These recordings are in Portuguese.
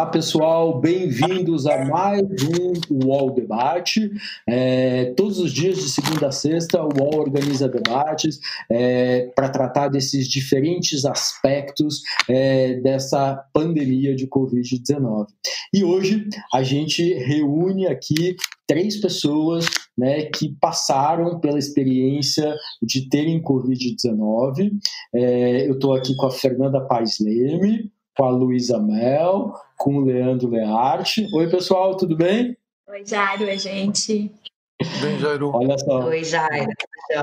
Olá, pessoal, bem-vindos a mais um UOL Debate. É, todos os dias, de segunda a sexta, o UOL organiza debates é, para tratar desses diferentes aspectos é, dessa pandemia de Covid-19. E hoje a gente reúne aqui três pessoas né, que passaram pela experiência de terem Covid-19. É, eu estou aqui com a Fernanda Paes Leme com a Luísa Mel, com o Leandro Learte. Oi, pessoal, tudo bem? Oi, Jairo, oi, gente. Bem, Jairo. Olha só. Oi, Jairo.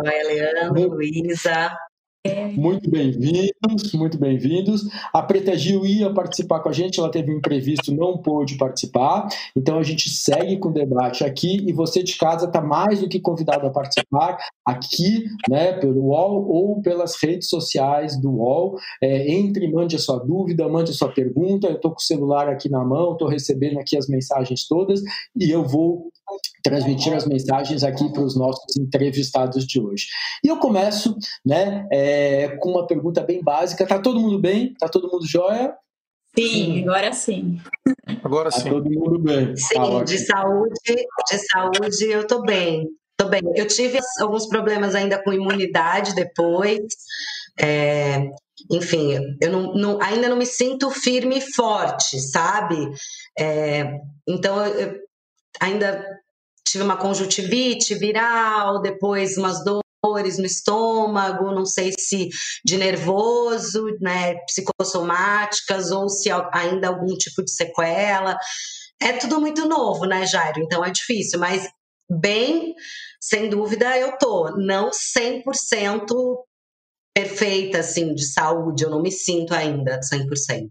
Oi, Leandro, Luísa. Muito bem-vindos, muito bem-vindos. A Preta Gil ia participar com a gente, ela teve um imprevisto, não pôde participar. Então a gente segue com o debate aqui e você de casa está mais do que convidado a participar aqui, né, pelo UOL ou pelas redes sociais do UOL. É, entre, mande a sua dúvida, mande a sua pergunta. Eu estou com o celular aqui na mão, estou recebendo aqui as mensagens todas e eu vou transmitir as mensagens aqui para os nossos entrevistados de hoje. E eu começo, né, é, com uma pergunta bem básica. Tá todo mundo bem? Tá todo mundo jóia? Sim, agora sim. Agora tá sim. todo mundo bem. Sim, tá de saúde, de saúde eu tô bem. Tô bem. Eu tive alguns problemas ainda com imunidade depois. É, enfim, eu não, não, ainda não me sinto firme e forte, sabe? É, então, eu ainda tive uma conjuntivite viral, depois umas dores no estômago, não sei se de nervoso, né, psicossomáticas ou se ainda algum tipo de sequela. É tudo muito novo, né, Jairo? Então é difícil, mas bem, sem dúvida eu tô, não 100% perfeita assim de saúde, eu não me sinto ainda 100%.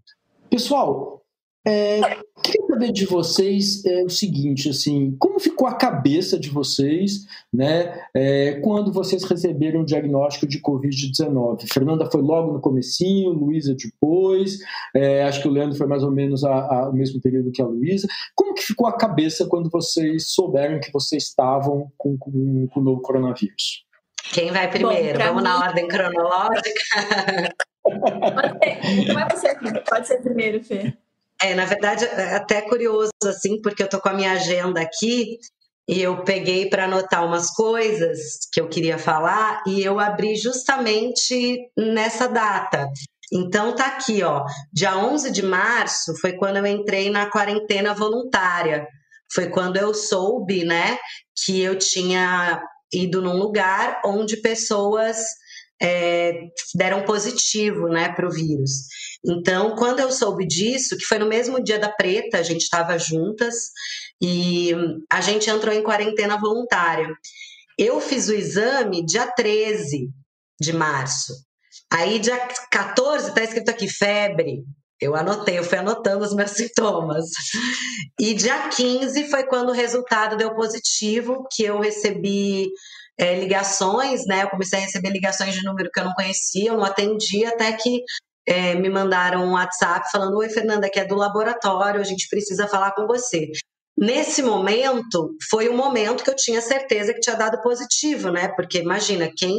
Pessoal, é, queria saber de vocês é, o seguinte, assim, como ficou a cabeça de vocês, né, é, quando vocês receberam o diagnóstico de Covid-19? Fernanda foi logo no comecinho, Luísa depois, é, acho que o Leandro foi mais ou menos a, a, o mesmo período que a Luísa. Como que ficou a cabeça quando vocês souberam que vocês estavam com, com, com o novo coronavírus? Quem vai primeiro? Bom, Vamos mim... na ordem cronológica? Pode ser, pode ser, pode ser primeiro, Fê. É, na verdade, é até curioso, assim, porque eu tô com a minha agenda aqui e eu peguei para anotar umas coisas que eu queria falar e eu abri justamente nessa data. Então tá aqui, ó, dia 11 de março foi quando eu entrei na quarentena voluntária. Foi quando eu soube, né, que eu tinha ido num lugar onde pessoas é, deram positivo, né, para o vírus. Então, quando eu soube disso, que foi no mesmo dia da preta, a gente estava juntas e a gente entrou em quarentena voluntária. Eu fiz o exame dia 13 de março. Aí, dia 14, está escrito aqui febre. Eu anotei, eu fui anotando os meus sintomas. E dia 15 foi quando o resultado deu positivo, que eu recebi é, ligações, né? Eu comecei a receber ligações de número que eu não conhecia, eu não atendia, até que é, me mandaram um WhatsApp falando: Oi, Fernanda, que é do laboratório, a gente precisa falar com você. Nesse momento, foi o momento que eu tinha certeza que tinha dado positivo, né? Porque imagina, quem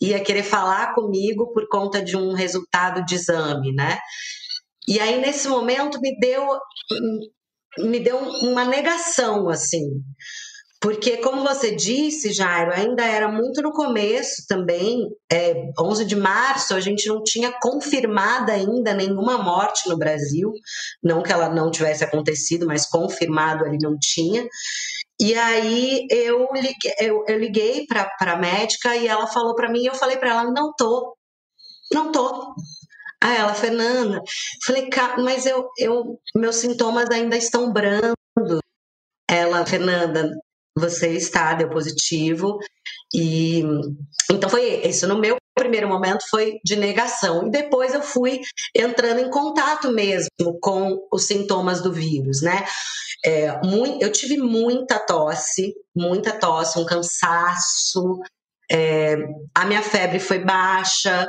ia querer falar comigo por conta de um resultado de exame, né? E aí, nesse momento, me deu, me deu uma negação, assim. Porque, como você disse, Jairo, ainda era muito no começo também, é, 11 de março, a gente não tinha confirmada ainda nenhuma morte no Brasil, não que ela não tivesse acontecido, mas confirmado ali não tinha. E aí eu liguei, eu, eu liguei para a médica e ela falou para mim, eu falei para ela, não tô, não tô. Aí ela, Fernanda, falei, mas eu, eu, meus sintomas ainda estão brandos. Ela, Fernanda, você está, deu positivo. E então foi isso. No meu primeiro momento foi de negação. E depois eu fui entrando em contato mesmo com os sintomas do vírus, né? É, muito, eu tive muita tosse, muita tosse, um cansaço. É, a minha febre foi baixa.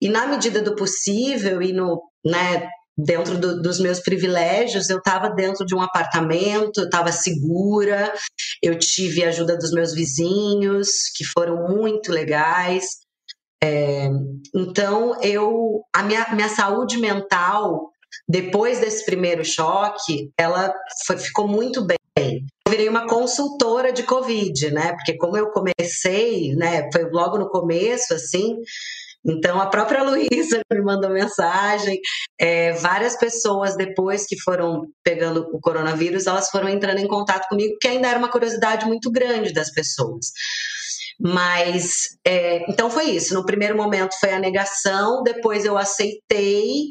E na medida do possível e no, né, dentro do, dos meus privilégios, eu estava dentro de um apartamento, estava segura, eu tive a ajuda dos meus vizinhos, que foram muito legais. É, então, eu, a minha, minha saúde mental depois desse primeiro choque, ela foi, ficou muito bem. Eu virei uma consultora de Covid, né? Porque como eu comecei, né? Foi logo no começo, assim. Então, a própria Luísa me mandou mensagem. É, várias pessoas, depois que foram pegando o coronavírus, elas foram entrando em contato comigo, que ainda era uma curiosidade muito grande das pessoas. Mas, é, então foi isso. No primeiro momento foi a negação, depois eu aceitei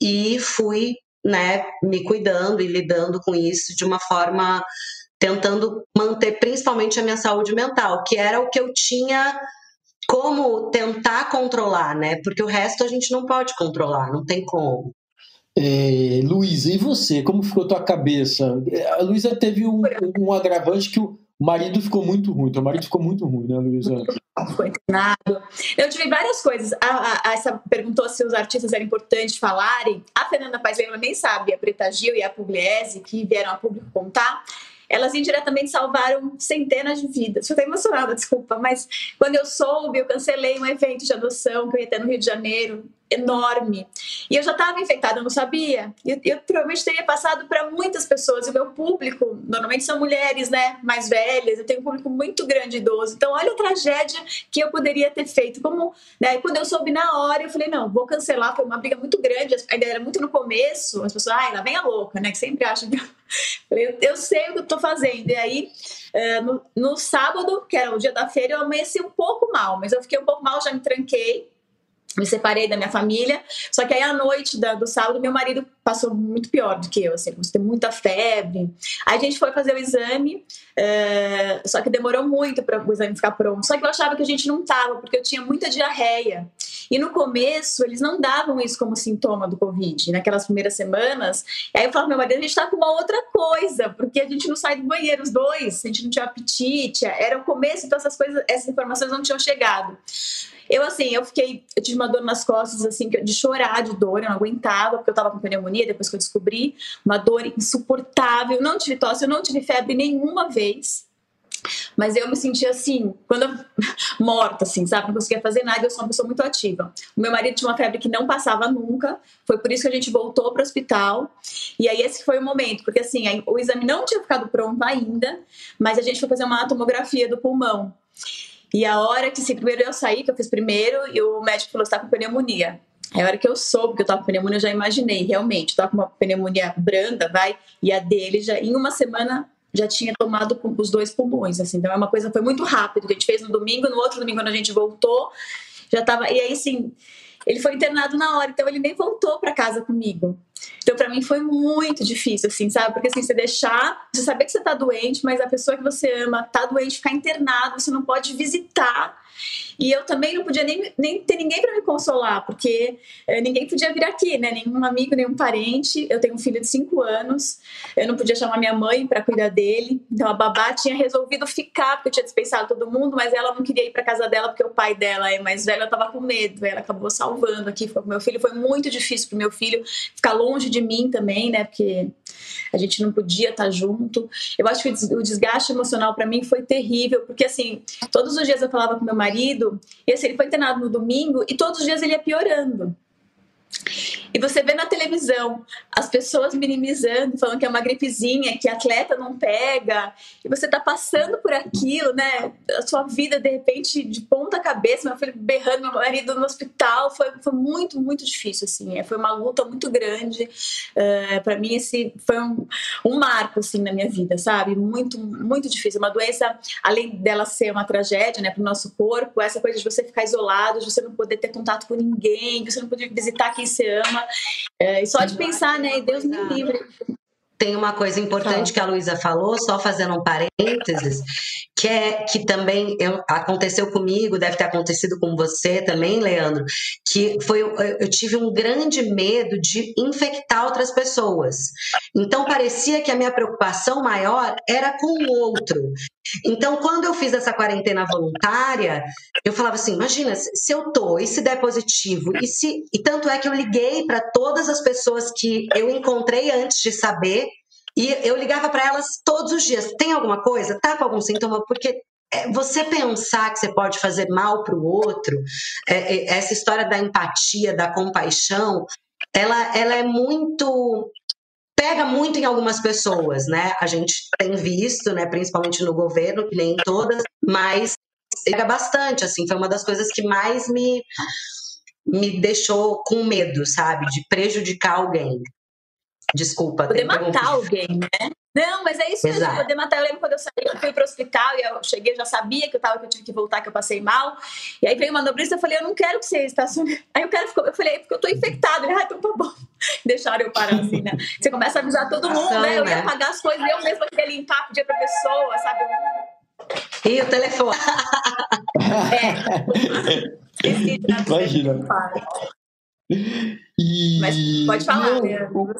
e fui né, me cuidando e lidando com isso de uma forma tentando manter principalmente a minha saúde mental, que era o que eu tinha como tentar controlar, né? Porque o resto a gente não pode controlar, não tem como. É, Luísa, e você? Como ficou a tua cabeça? A Luísa teve um, um agravante que o marido ficou muito ruim. Teu marido ficou muito ruim, né, Luísa? Ficou internado. Eu tive várias coisas. A, a, a, essa perguntou se os artistas eram importantes falarem. A Fernanda Paes Lema nem sabe, a Preta Gil e a Pugliese, que vieram a público contar elas indiretamente salvaram centenas de vidas. Eu estou emocionada, desculpa, mas quando eu soube, eu cancelei um evento de adoção que eu ia ter no Rio de Janeiro, enorme. E eu já estava infectada, eu não sabia. Eu, eu provavelmente teria passado para muitas pessoas. E o meu público, normalmente são mulheres, né, mais velhas. Eu tenho um público muito grande idoso. Então, olha a tragédia que eu poderia ter feito. Como, né, quando eu soube na hora, eu falei, não, vou cancelar. Foi uma briga muito grande. Ainda era muito no começo. As pessoas, ai, lá vem a louca, né, que sempre acham que eu, eu sei o que eu estou fazendo. E aí, uh, no, no sábado, que era o dia da feira, eu amanheci um pouco mal, mas eu fiquei um pouco mal, já me tranquei me separei da minha família. Só que aí à noite da, do sábado, meu marido passou muito pior do que eu, assim, ter muita febre. Aí a gente foi fazer o exame, é, só que demorou muito para o exame ficar pronto. Só que eu achava que a gente não tava, porque eu tinha muita diarreia. E no começo, eles não davam isso como sintoma do Covid, naquelas primeiras semanas. E aí eu falava, meu marido, a gente tá com uma outra coisa, porque a gente não sai do banheiro, os dois, a gente não tinha apetite. Era o começo, então essas coisas, essas informações não tinham chegado. Eu, assim, eu fiquei, eu tive uma dor nas costas, assim, de chorar de dor, eu não aguentava, porque eu tava com pneumonia, depois que eu descobri, uma dor insuportável. Não tive tosse, eu não tive febre nenhuma vez. Mas eu me sentia assim, quando eu, morta, assim, sabe? Não conseguia fazer nada, eu sou uma pessoa muito ativa. O meu marido tinha uma febre que não passava nunca, foi por isso que a gente voltou para o hospital. E aí esse foi o momento, porque assim, o exame não tinha ficado pronto ainda, mas a gente foi fazer uma tomografia do pulmão. E a hora que, assim, primeiro eu saí, que eu fiz primeiro, e o médico falou: você tá com pneumonia. Aí a hora que eu soube que eu tava com pneumonia, eu já imaginei, realmente, eu tava com uma pneumonia branda, vai, e a dele já, em uma semana, já tinha tomado os dois pulmões, assim. Então é uma coisa, foi muito rápido, que a gente fez no domingo, no outro domingo, quando a gente voltou, já tava, e aí, assim, ele foi internado na hora, então ele nem voltou para casa comigo. Então, para mim foi muito difícil, assim, sabe? Porque assim, você deixar, você saber que você tá doente, mas a pessoa que você ama tá doente, ficar internado, você não pode visitar e eu também não podia nem, nem ter ninguém para me consolar, porque é, ninguém podia vir aqui, né? Nenhum amigo, nenhum parente. Eu tenho um filho de cinco anos, eu não podia chamar minha mãe para cuidar dele. Então a babá tinha resolvido ficar, porque eu tinha dispensado todo mundo, mas ela não queria ir para casa dela porque o pai dela é mais velho, eu tava com medo. Ela acabou salvando aqui, foi com meu filho. Foi muito difícil pro meu filho ficar longe de mim também, né? Porque a gente não podia estar junto. Eu acho que o desgaste emocional para mim foi terrível, porque assim, todos os dias eu falava com meu marido, e assim, ele foi internado no domingo e todos os dias ele ia piorando. E você vê na televisão as pessoas minimizando, falando que é uma gripezinha, que atleta não pega, e você tá passando por aquilo, né? A sua vida, de repente, de ponta cabeça, meu filho berrando, meu marido no hospital, foi, foi muito, muito difícil, assim. É, foi uma luta muito grande. Uh, é, para mim, esse foi um, um marco, assim, na minha vida, sabe? Muito, muito difícil. Uma doença, além dela ser uma tragédia, né, pro nosso corpo, essa coisa de você ficar isolado, de você não poder ter contato com ninguém, de você não poder visitar quem você ama. É, e só de pensar, né? Deus me livre. Tem uma coisa importante que a Luísa falou, só fazendo um parênteses, que é que também eu, aconteceu comigo, deve ter acontecido com você também, Leandro, que foi eu tive um grande medo de infectar outras pessoas. Então parecia que a minha preocupação maior era com o outro. Então, quando eu fiz essa quarentena voluntária, eu falava assim: imagina, se eu tô e se der positivo, e se. E tanto é que eu liguei para todas as pessoas que eu encontrei antes de saber, e eu ligava para elas todos os dias: tem alguma coisa? Tá com algum sintoma? Porque é, você pensar que você pode fazer mal para o outro, é, é, essa história da empatia, da compaixão, ela, ela é muito pega muito em algumas pessoas, né? A gente tem visto, né, principalmente no governo, que nem todas, mas pega bastante, assim, foi uma das coisas que mais me me deixou com medo, sabe, de prejudicar alguém. Desculpa. Poder matar alguém, né? Não, mas é isso mesmo, poder matar. Eu lembro quando eu saí, eu fui para o hospital e eu cheguei, já sabia que eu tava, que eu tive que voltar, que eu passei mal. E aí veio uma nobrista, eu falei, eu não quero que você estacione. Aí o cara ficou, eu falei, é porque eu tô infectado. Ele, ah, então tá bom. Deixaram eu parar assim, né? Você começa a avisar todo mundo, Ação, né? Eu ia pagar as coisas, eu mesma queria limpar, pedir pra pessoa, sabe? E o telefone. é. Imagina. E... Mas pode falar, Leandro,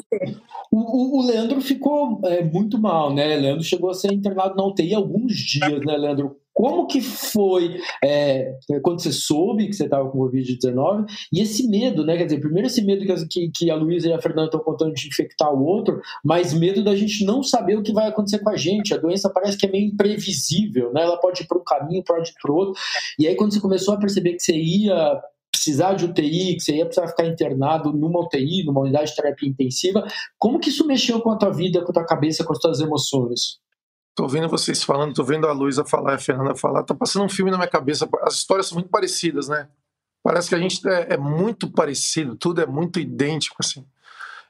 o, o, Leandro ficou é, muito mal, né? Leandro chegou a ser internado na UTI alguns dias, né, Leandro? Como que foi é, quando você soube que você estava com Covid-19 e esse medo, né? Quer dizer, primeiro esse medo que, que a Luísa e a Fernanda estão contando de infectar o outro, mas medo da gente não saber o que vai acontecer com a gente. A doença parece que é meio imprevisível, né? Ela pode ir para um caminho, pode ir para o outro. E aí, quando você começou a perceber que você ia precisar de UTI, que você ia precisar ficar internado numa UTI, numa unidade de terapia intensiva, como que isso mexeu com a tua vida, com a tua cabeça, com as tuas emoções? Tô vendo vocês falando, tô vendo a Luísa falar, a Fernanda falar, tá passando um filme na minha cabeça. As histórias são muito parecidas, né? Parece que a gente é, é muito parecido, tudo é muito idêntico, assim.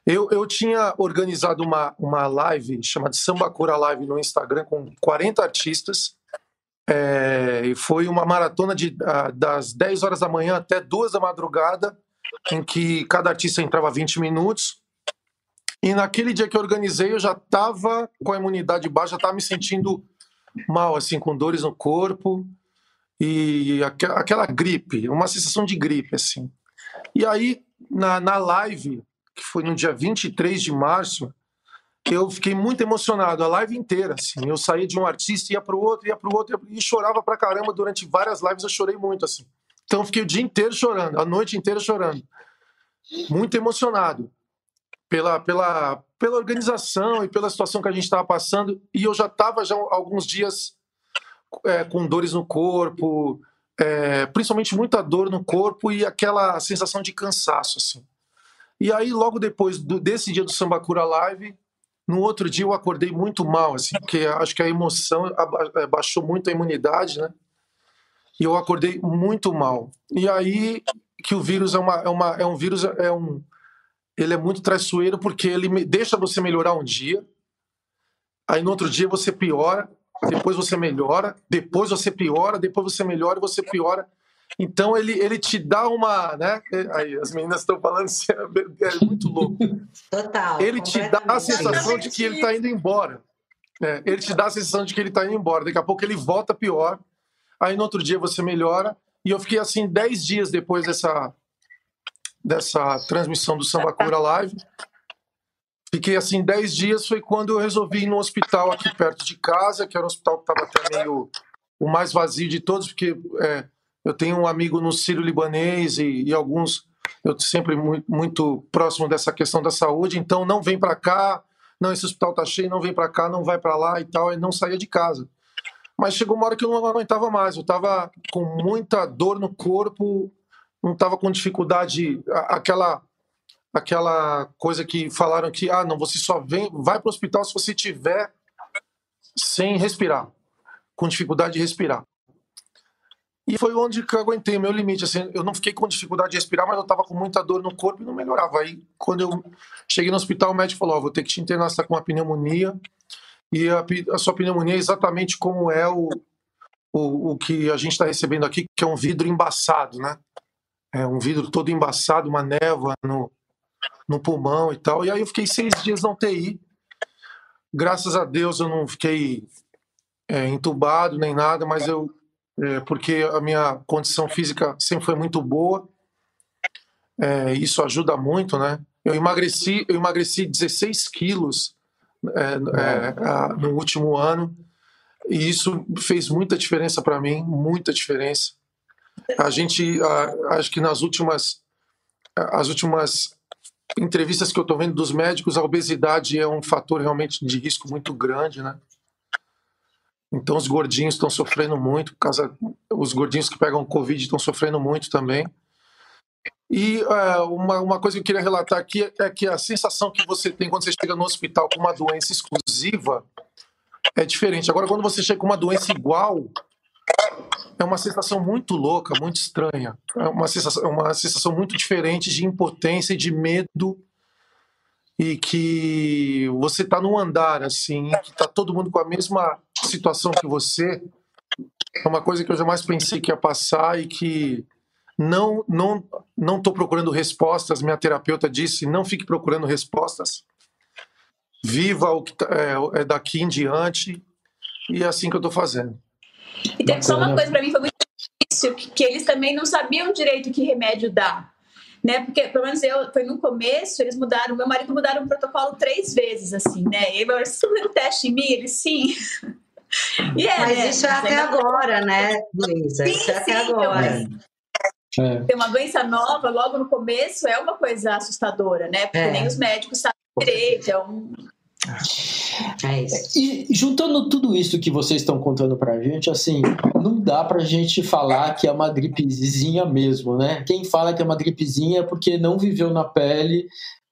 Eu, eu tinha organizado uma, uma live chamada Sambacura Live no Instagram com 40 artistas é, e foi uma maratona de, das 10 horas da manhã até 2 da madrugada, em que cada artista entrava 20 minutos. E naquele dia que eu organizei, eu já estava com a imunidade baixa, já estava me sentindo mal, assim, com dores no corpo e aquela gripe, uma sensação de gripe, assim. E aí, na, na live, que foi no dia 23 de março, eu fiquei muito emocionado a live inteira, assim. Eu saía de um artista, ia para o outro, ia para o outro, e chorava pra caramba durante várias lives. Eu chorei muito, assim. Então, fiquei o dia inteiro chorando, a noite inteira chorando. Muito emocionado pela, pela, pela organização e pela situação que a gente estava passando. E eu já estava já alguns dias é, com dores no corpo, é, principalmente muita dor no corpo e aquela sensação de cansaço, assim. E aí, logo depois do, desse dia do Sambacura Live, no outro dia eu acordei muito mal, assim, porque acho que a emoção abaixou muito a imunidade, né? E eu acordei muito mal. E aí que o vírus é, uma, é, uma, é um vírus, é um, ele é muito traiçoeiro porque ele deixa você melhorar um dia, aí no outro dia você piora, depois você melhora, depois você piora, depois você melhora e você piora. Então ele, ele te dá uma, né? Aí as meninas estão falando assim, é, é muito louco. Total. Ele te dá a sensação de que ele está indo embora. É, ele te dá a sensação de que ele está indo embora. Daqui a pouco ele volta pior. Aí no outro dia você melhora. E eu fiquei assim 10 dias depois dessa dessa transmissão do Samba Cura Live. Fiquei assim 10 dias. Foi quando eu resolvi ir no hospital aqui perto de casa, que era um hospital que estava até meio o mais vazio de todos, porque é, eu tenho um amigo no Sírio-Libanês e, e, alguns, eu sempre muito, muito próximo dessa questão da saúde, então não vem para cá, não, esse hospital tá cheio, não vem para cá, não vai para lá e tal, e não saía de casa. Mas chegou uma hora que eu não aguentava mais, eu estava com muita dor no corpo, não estava com dificuldade, aquela aquela coisa que falaram que ah, não, você só vem, vai para o hospital se você tiver sem respirar, com dificuldade de respirar. E foi onde que eu aguentei o meu limite. Assim, eu não fiquei com dificuldade de respirar, mas eu estava com muita dor no corpo e não melhorava. Aí, quando eu cheguei no hospital, o médico falou: oh, vou ter que te internar, você está com uma pneumonia. E a, a, sua pneumonia é exatamente como é o, o, o que a gente está recebendo aqui, que é um vidro embaçado, né? É um vidro todo embaçado, uma névoa no, no pulmão e tal. E aí eu fiquei seis dias na UTI. Graças a Deus eu não fiquei é, entubado nem nada, mas eu é, porque a minha condição física sempre foi muito boa. É, isso ajuda muito, né? Eu emagreci, eu emagreci 16 quilos é, é no último ano e isso fez muita diferença para mim, muita diferença. A gente, acho que nas últimas, as últimas entrevistas que eu estou vendo dos médicos, a obesidade é um fator realmente de risco muito grande, né? Então os gordinhos estão sofrendo muito, por causa os gordinhos que pegam Covid estão sofrendo muito também. E é, uma, uma coisa que eu queria relatar aqui é que a sensação que você tem quando você chega no hospital com uma doença exclusiva é diferente. Agora, quando você chega com uma doença igual, é uma sensação muito louca, muito estranha. É uma sensação, é uma sensação muito diferente de impotência e de medo. E que você está num andar, assim, que está todo mundo com a mesma situação que você. É uma coisa que eu jamais pensei que ia passar e que não não não estou procurando respostas. Minha terapeuta disse: não fique procurando respostas. Viva o que tá, é, é daqui em diante. E é assim que eu estou fazendo. E teve só uma coisa para mim foi muito difícil, que, que, eles também não sabiam direito que remédio dá. Né? Porque, pelo menos eu, foi no começo, eles mudaram, meu marido mudaram o protocolo três vezes, assim, né? E eu, vocês estão teste em mim? Ele, sim. É, Mas né? isso é até agora, né, Luísa? Sim, isso é até sim, agora. É. Ter uma doença nova logo no começo é uma coisa assustadora, né? Porque é. nem os médicos sabem direito, é um, é isso. E juntando tudo isso que vocês estão contando pra gente, assim, não dá pra gente falar que é uma gripezinha mesmo, né? Quem fala que é uma gripezinha é porque não viveu na pele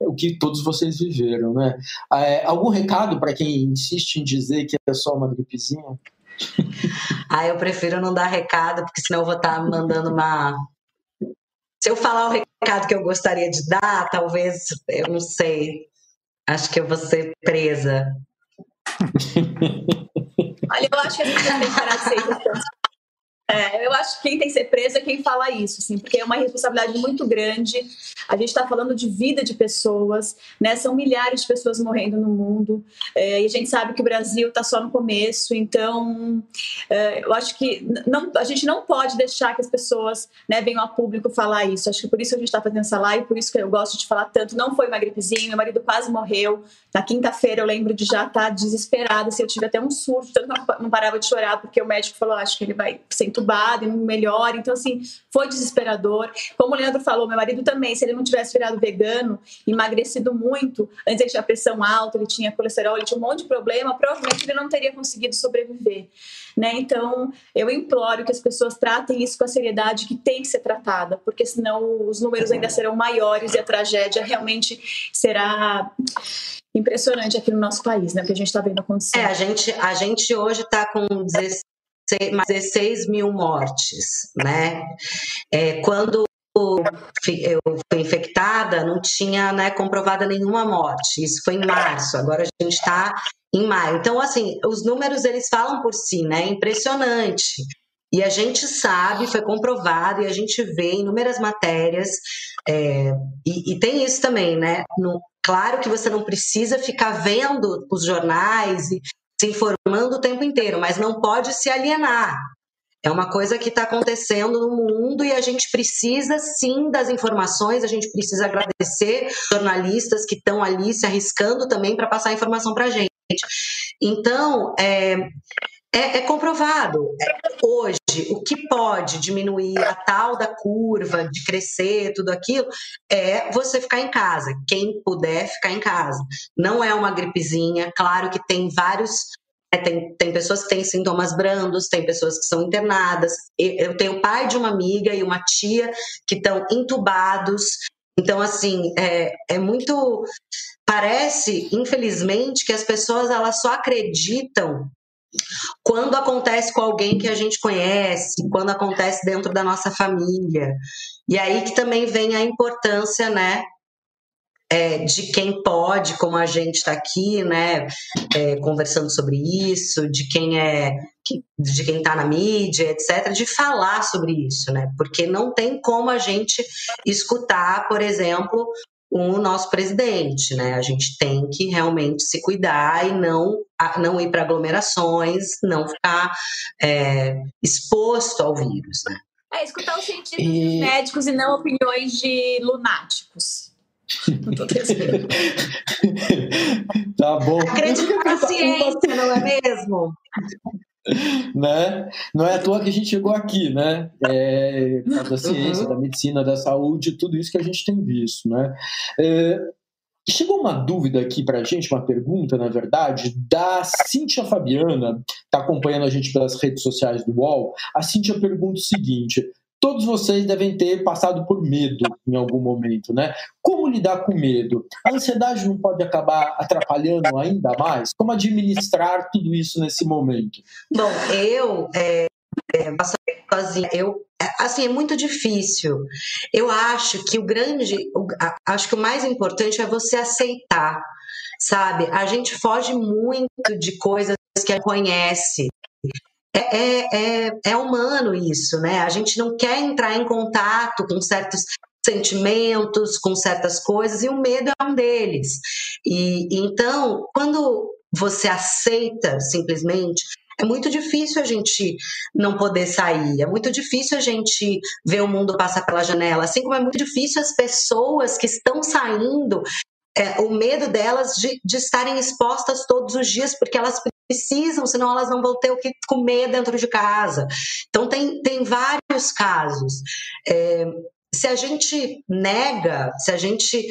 o que todos vocês viveram, né? É, algum recado para quem insiste em dizer que é só uma gripezinha? Ah, eu prefiro não dar recado, porque senão eu vou estar tá mandando uma. Se eu falar o recado que eu gostaria de dar, talvez, eu não sei, Acho que eu vou ser presa. Olha, eu acho que a gente tem que parar de ser é, eu acho que quem tem que ser preso é quem fala isso, assim, porque é uma responsabilidade muito grande. A gente está falando de vida de pessoas, né? São milhares de pessoas morrendo no mundo é, e a gente sabe que o Brasil está só no começo. Então, é, eu acho que não, a gente não pode deixar que as pessoas né, venham a público falar isso. Acho que por isso a gente está fazendo essa live, por isso que eu gosto de falar tanto. Não foi uma gripezinha, meu marido quase morreu. Na quinta-feira eu lembro de já estar tá desesperada, se assim, eu tive até um surto, tanto não parava de chorar porque o médico falou, acho que ele vai ser entubado e não melhora. Então, assim, foi desesperador. Como o Leandro falou, meu marido também, se ele não tivesse virado vegano, emagrecido muito, antes ele tinha pressão alta, ele tinha colesterol, ele tinha um monte de problema, provavelmente ele não teria conseguido sobreviver. Né? Então, eu imploro que as pessoas tratem isso com a seriedade que tem que ser tratada, porque senão os números ainda serão maiores e a tragédia realmente será impressionante aqui no nosso país, né? Porque a gente está vendo acontecer. É, a gente, a gente hoje está com 16 mais 16 mil mortes, né? É, quando eu fui infectada, não tinha né, comprovada nenhuma morte. Isso foi em março, agora a gente está em maio. Então, assim, os números eles falam por si, né? É impressionante. E a gente sabe, foi comprovado, e a gente vê inúmeras matérias, é, e, e, tem isso também, né? No, claro que você não precisa ficar vendo os jornais e se informando o tempo inteiro, mas não pode se alienar. É uma coisa que está acontecendo no mundo e a gente precisa sim das informações, a gente precisa agradecer jornalistas que estão ali se arriscando também para passar informação para a gente. Então, é, é, é comprovado. É, hoje, o que pode diminuir a tal da curva de crescer, tudo aquilo, é você ficar em casa. Quem puder ficar em casa. Não é uma gripezinha. Claro que tem vários é, tem, tem pessoas que têm sintomas brandos, tem pessoas que são internadas. Eu tenho pai de uma amiga e uma tia que estão entubados. Então, assim, é, é muito. Parece, infelizmente, que as pessoas elas só acreditam quando acontece com alguém que a gente conhece, quando acontece dentro da nossa família. E aí que também vem a importância, né, é, de quem pode, como a gente está aqui, né, é, conversando sobre isso, de quem é, de quem está na mídia, etc, de falar sobre isso, né, porque não tem como a gente escutar, por exemplo, o nosso presidente, né? A gente tem que realmente se cuidar e não, não ir para aglomerações, não ficar é, exposto ao vírus, né? É, escutar os cientistas e... médicos e não opiniões de lunáticos. tá bom. Acredita na ciência, não é mesmo? Né? Não é à toa que a gente chegou aqui, né? É, da ciência, uhum. da medicina, da saúde, tudo isso que a gente tem visto, né? É, chegou uma dúvida aqui para a gente, uma pergunta, na verdade, da Cíntia Fabiana, está acompanhando a gente pelas redes sociais do UOL. A Cíntia pergunta o seguinte: todos vocês devem ter passado por medo em algum momento, né? Como lidar com medo? A ansiedade não pode acabar atrapalhando ainda mais? Como administrar tudo isso nesse momento? Bom, eu é, é, sozinha, eu assim é muito difícil. Eu acho que o grande, o, acho que o mais importante é você aceitar, sabe? A gente foge muito de coisas que a conhece. É, é, é, é humano isso, né? A gente não quer entrar em contato com certos sentimentos, com certas coisas, e o medo é um deles. E então, quando você aceita simplesmente é muito difícil a gente não poder sair, é muito difícil a gente ver o mundo passar pela janela, assim como é muito difícil as pessoas que estão saindo, é, o medo delas de, de estarem expostas todos os dias, porque elas precisam, senão elas não vão ter o que comer dentro de casa. Então, tem, tem vários casos. É, se a gente nega, se a gente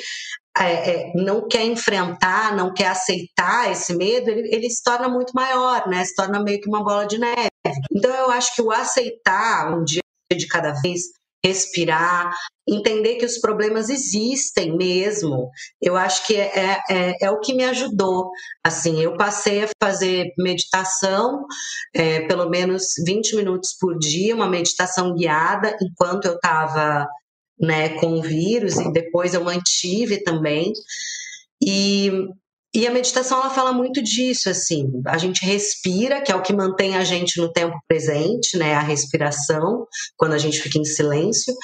é, é, não quer enfrentar, não quer aceitar esse medo, ele, ele, se torna muito maior, né? Se torna meio que uma bola de neve. Então eu acho que o aceitar um dia de cada vez, respirar, entender que os problemas existem mesmo, eu acho que é, é, é o que me ajudou. Assim, eu passei a fazer meditação, é, pelo menos 20 minutos por dia, uma meditação guiada, enquanto eu estava né, com o vírus e depois eu mantive também. E, e a meditação ela fala muito disso, assim, a gente respira, que é o que mantém a gente no tempo presente, né, a respiração, quando a gente fica em silêncio.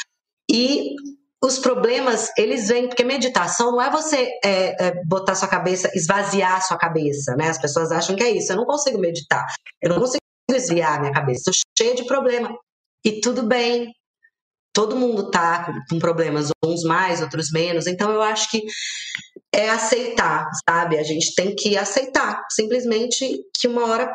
E os problemas, eles vêm, porque meditação não é você é, é, botar sua cabeça, esvaziar sua cabeça, né? As pessoas acham que é isso. Eu não consigo meditar, eu não consigo esvaziar minha cabeça, estou cheia de problema. E tudo bem, todo mundo tá com problemas, uns mais, outros menos. Então eu acho que é aceitar, sabe? A gente tem que aceitar, simplesmente que uma hora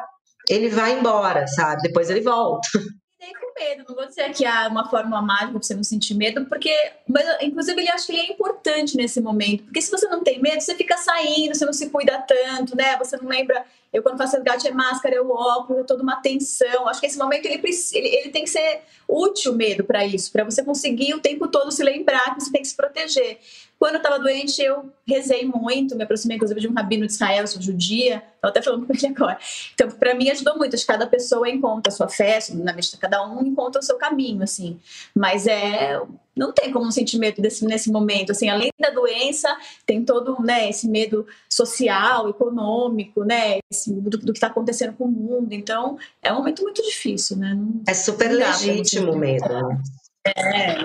ele vai embora, sabe? Depois ele volta. com medo, não vou dizer que há uma fórmula mágica para você não sentir medo, porque, mas, inclusive, ele acho que ele é importante nesse momento, porque se você não tem medo, você fica saindo, você não se cuida tanto, né? Você não lembra eu, quando faço resgate, é máscara, é o óculos, é toda uma atenção. Acho que esse momento ele, ele, ele tem que ser útil medo para isso, para você conseguir o tempo todo se lembrar que você tem que se proteger. Quando eu estava doente, eu rezei muito, me aproximei inclusive de um rabino de Israel, sou judia, estou até falando com ele agora. Então, para mim, ajudou muito. Acho que cada pessoa encontra a sua fé, na mente cada um encontra o seu caminho, assim. Mas é não tem como um sentimento desse, nesse momento. Assim, além da doença, tem todo né, esse medo social, econômico, né, esse, do, do, que está acontecendo com o mundo. Então, é um momento muito difícil, né? Não, é super legítimo o medo. É.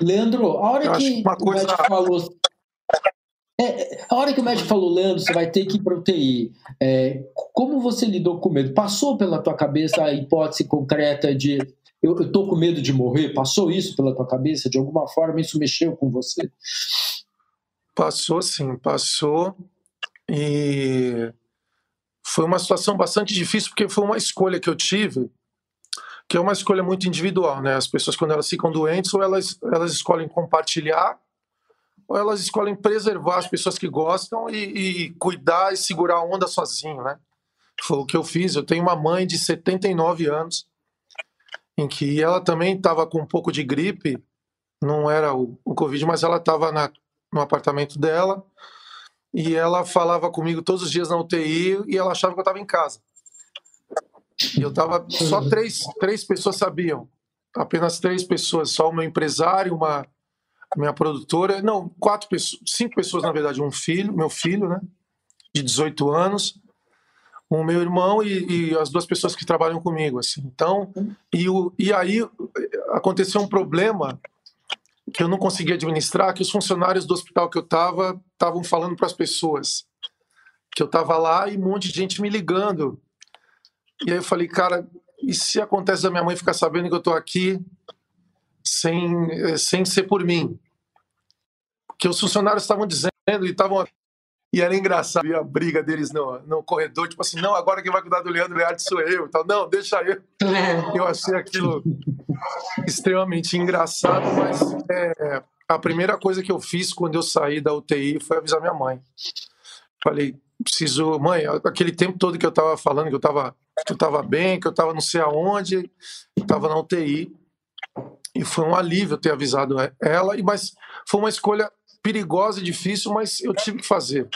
Leandro, a hora que o coisa... médico falou. É, a hora que o médico falou, Leandro, você vai ter que ir para UTI. É, como você lidou com o medo? Passou pela tua cabeça a hipótese concreta de eu, tô com medo de morrer? Passou isso pela tua cabeça? De alguma forma isso mexeu com você? Passou sim, passou. E foi uma situação bastante difícil porque foi uma escolha que eu tive, que é uma escolha muito individual, né? As pessoas quando elas ficam doentes ou elas elas escolhem compartilhar ou elas escolhem preservar as pessoas que gostam e, e cuidar e segurar a onda sozinho, né? Foi o que eu fiz. Eu tenho uma mãe de 79 anos em que ela também estava com um pouco de gripe, não era o, o Covid, mas ela estava no apartamento dela e ela falava comigo todos os dias na UTI e ela achava que eu estava em casa. E eu estava. Só três, três pessoas sabiam. Apenas três pessoas. Só o meu empresário, uma minha produtora. Não, quatro pessoas. Cinco pessoas, na verdade. Um filho, meu filho, né? De 18 anos o meu irmão e, e, as duas pessoas que trabalham comigo, assim. Então, e, o, e aí aconteceu um problema que eu não conseguia administrar, que os funcionários do hospital que eu estava estavam falando para as pessoas que eu estava lá e um monte de gente me ligando. E aí eu falei, cara, e se acontece da minha mãe ficar sabendo que eu estou aqui sem, sem ser por mim? Que os funcionários estavam dizendo e estavam e era engraçado a briga deles no, no corredor, tipo assim, não, agora quem vai cuidar do Leandro Learte sou eu. Então, não, deixa eu. É. Eu achei aquilo extremamente engraçado, mas é, a primeira coisa que eu fiz quando eu saí da UTI foi avisar minha mãe. Falei, preciso, mãe, aquele tempo todo que eu tava falando que eu tava, que eu tava bem, que eu tava não sei aonde, eu tava na UTI. E foi um alívio ter avisado ela, mas foi uma escolha perigosa e difícil, mas eu tive que fazer.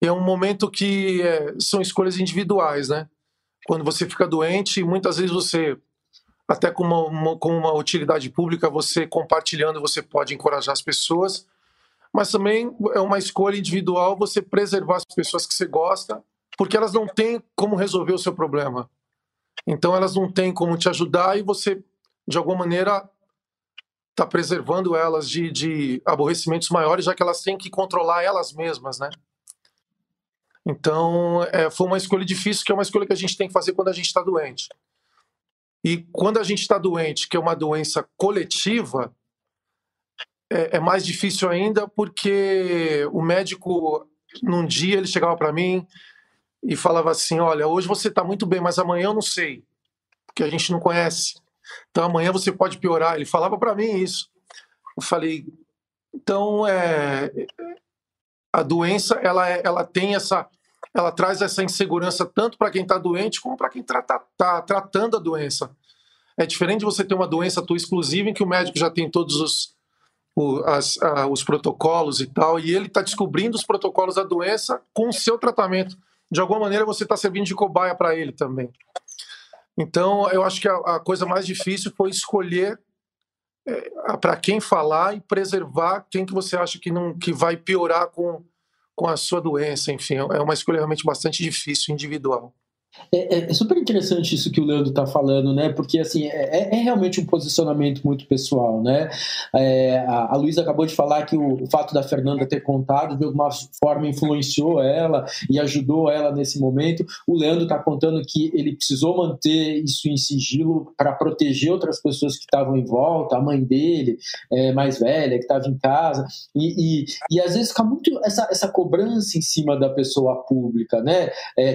É um momento que é, são escolhas individuais, né? Quando você fica doente, muitas vezes você, até com uma, uma, com uma utilidade pública, você compartilhando, você pode encorajar as pessoas, mas também é uma escolha individual você preservar as pessoas que você gosta, porque elas não têm como resolver o seu problema. Então elas não têm como te ajudar e você, de alguma maneira, está preservando elas de, de aborrecimentos maiores, já que elas têm que controlar elas mesmas, né? Então, é, foi uma escolha difícil, que é uma escolha que a gente tem que fazer quando a gente está doente. E quando a gente está doente, que é uma doença coletiva, é, é mais difícil ainda, porque o médico, num dia, ele chegava para mim e falava assim: Olha, hoje você está muito bem, mas amanhã eu não sei, porque a gente não conhece. Então amanhã você pode piorar. Ele falava para mim isso. Eu falei, então é, a doença ela, é, ela tem essa, ela traz essa insegurança tanto para quem está doente como para quem está tá, tá tratando a doença. É diferente de você ter uma doença tua exclusiva em que o médico já tem todos os, o, as, a, os protocolos e tal, e ele está descobrindo os protocolos da doença com o seu tratamento. De alguma maneira você está servindo de cobaia para ele também. Então, eu acho que a, a coisa mais difícil foi escolher é, para quem falar e preservar quem que você acha que não que vai piorar com, com a sua doença. Enfim, é uma escolha realmente bastante difícil, individual. É, é, é, super interessante isso que o Leandro está falando, né? Porque assim é, é, é, realmente um posicionamento muito pessoal, né? É, a, a Luísa acabou de falar que o, o, fato da Fernanda ter contado de alguma forma influenciou ela e ajudou ela nesse momento. O Leandro está contando que ele precisou manter isso em sigilo para proteger outras pessoas que estavam em volta, a mãe dele, é, mais velha, que estava em casa, e, e, e, às vezes fica muito essa, essa cobrança em cima da pessoa pública, né?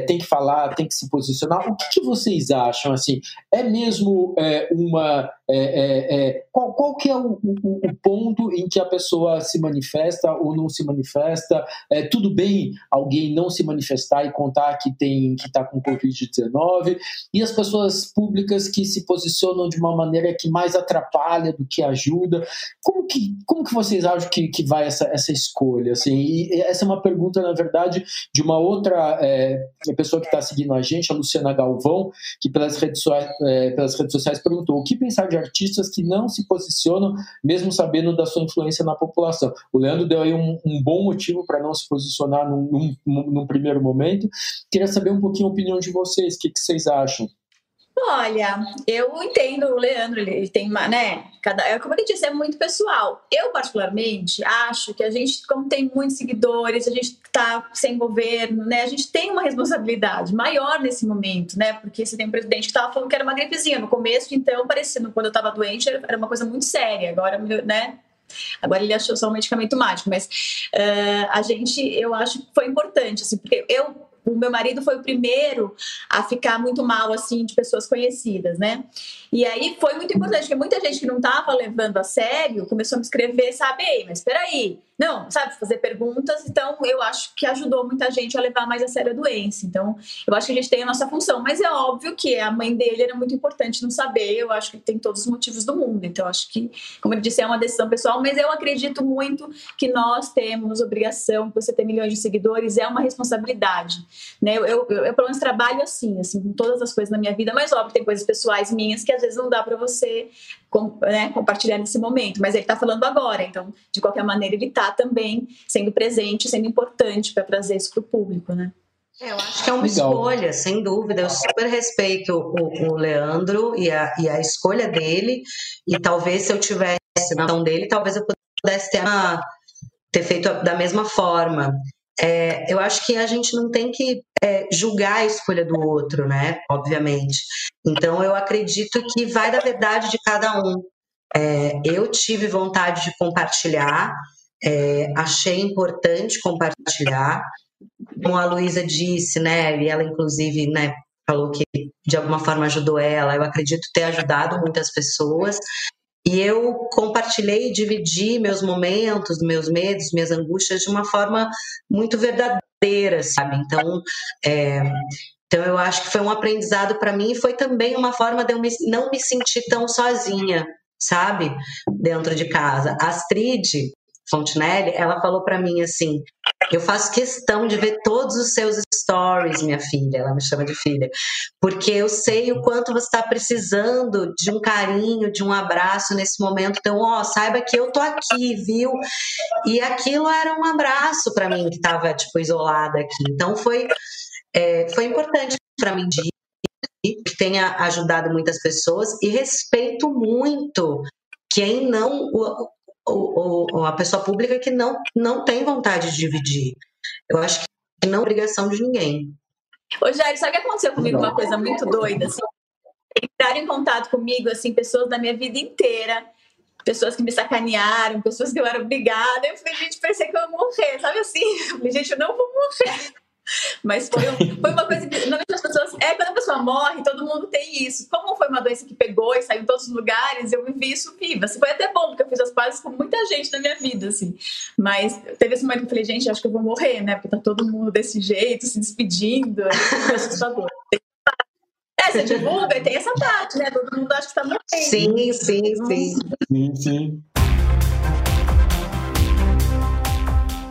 tem que falar, tem que se posicionar. O que, que vocês acham? Assim, é mesmo é, uma é, é, é, qual, qual que é o, o, o, ponto em que a pessoa se manifesta ou não se manifesta? É, tudo bem alguém não se manifestar e contar que tem que está com Covid-19 e as pessoas públicas que se posicionam de uma maneira que mais atrapalha do que ajuda. Como que, como que vocês acham que, que vai essa, essa escolha? Assim, e essa é uma pergunta, na verdade, de uma outra é, pessoa que está seguindo a gente, a Luciana Galvão, que pelas redes, é, pelas redes sociais perguntou o que pensar de artistas que não se posicionam, mesmo sabendo da sua influência na população. O Leandro deu aí um, um bom motivo para não se posicionar num, num, num, primeiro momento. Queria saber um pouquinho a opinião de vocês, o que, que vocês acham? Olha, eu entendo o Leandro, ele tem uma, né? Cada, é como ele disse, é muito pessoal. Eu, particularmente, acho que a gente, como tem muitos seguidores, a gente está sem governo, né? A gente tem uma responsabilidade maior nesse momento, né? Porque você tem um presidente que estava falando que era uma gripezinha no começo, então, parecendo quando eu estava doente, era uma coisa muito séria. Agora, né? Agora ele achou só um medicamento mágico, mas uh, a gente, eu acho que foi importante, assim, porque eu o meu marido foi o primeiro a ficar muito mal, assim, de pessoas conhecidas, né? E aí foi muito importante, porque muita gente que não estava levando a sério começou a me escrever, sabe, Ei, mas aí não, sabe, fazer perguntas. Então, eu acho que ajudou muita gente a levar mais a sério a doença. Então, eu acho que a gente tem a nossa função. Mas é óbvio que a mãe dele era muito importante não saber. Eu acho que tem todos os motivos do mundo. Então, acho que, como ele disse, é uma decisão pessoal. Mas eu acredito muito que nós temos obrigação, você ter milhões de seguidores é uma responsabilidade. Né? Eu, eu, eu, eu pelo menos, trabalho assim, assim, com todas as coisas na minha vida. Mas, óbvio, tem coisas pessoais minhas que às vezes não dá para você com, né, compartilhar nesse momento. Mas ele está falando agora. Então, de qualquer maneira, ele está também sendo presente, sendo importante para trazer isso para o público, né? É, eu acho que é uma Legal. escolha, sem dúvida. Eu super respeito o, o Leandro e a, e a, escolha dele. E talvez se eu tivesse na mão dele, talvez eu pudesse ter, uma, ter feito da mesma forma. É, eu acho que a gente não tem que é, julgar a escolha do outro, né? Obviamente. Então, eu acredito que vai da verdade de cada um. É, eu tive vontade de compartilhar, é, achei importante compartilhar. Como a Luísa disse, né, e ela inclusive né, falou que de alguma forma ajudou ela, eu acredito ter ajudado muitas pessoas. E eu compartilhei e dividi meus momentos, meus medos, minhas angústias de uma forma muito verdadeira, sabe? Então, é, então eu acho que foi um aprendizado para mim e foi também uma forma de eu me, não me sentir tão sozinha, sabe? Dentro de casa. Astrid Fontenelle, ela falou para mim assim: eu faço questão de ver todos os seus stories, minha filha. Ela me chama de filha, porque eu sei o quanto você está precisando de um carinho, de um abraço nesse momento. Então, ó, saiba que eu tô aqui, viu? E aquilo era um abraço para mim que estava tipo isolada aqui. Então foi é, foi importante para mim de que tenha ajudado muitas pessoas e respeito muito quem não o, o, a pessoa pública que não, não tem vontade de dividir. Eu acho que não é obrigação de ninguém. Ô, Jair, sabe que aconteceu comigo? Uma coisa muito doida, assim. Entraram em contato comigo, assim, pessoas da minha vida inteira, pessoas que me sacanearam, pessoas que eu era obrigada. Eu falei, gente, parecia que eu ia morrer, sabe assim? Eu falei, gente, eu não vou morrer. Mas foi, foi uma coisa que, normalmente as pessoas, é quando a pessoa morre, todo mundo tem isso. Como foi uma doença que pegou e saiu em todos os lugares, eu vivi isso viva. Assim, foi até bom, porque eu fiz as pazes com muita gente na minha vida, assim. Mas teve esse momento que eu falei, gente, acho que eu vou morrer, né? Porque tá todo mundo desse jeito, se despedindo, é assustador. É, você divulga e tem essa parte, né? Todo mundo acha que tá morrendo. Sim, sim, sim. Sim, sim.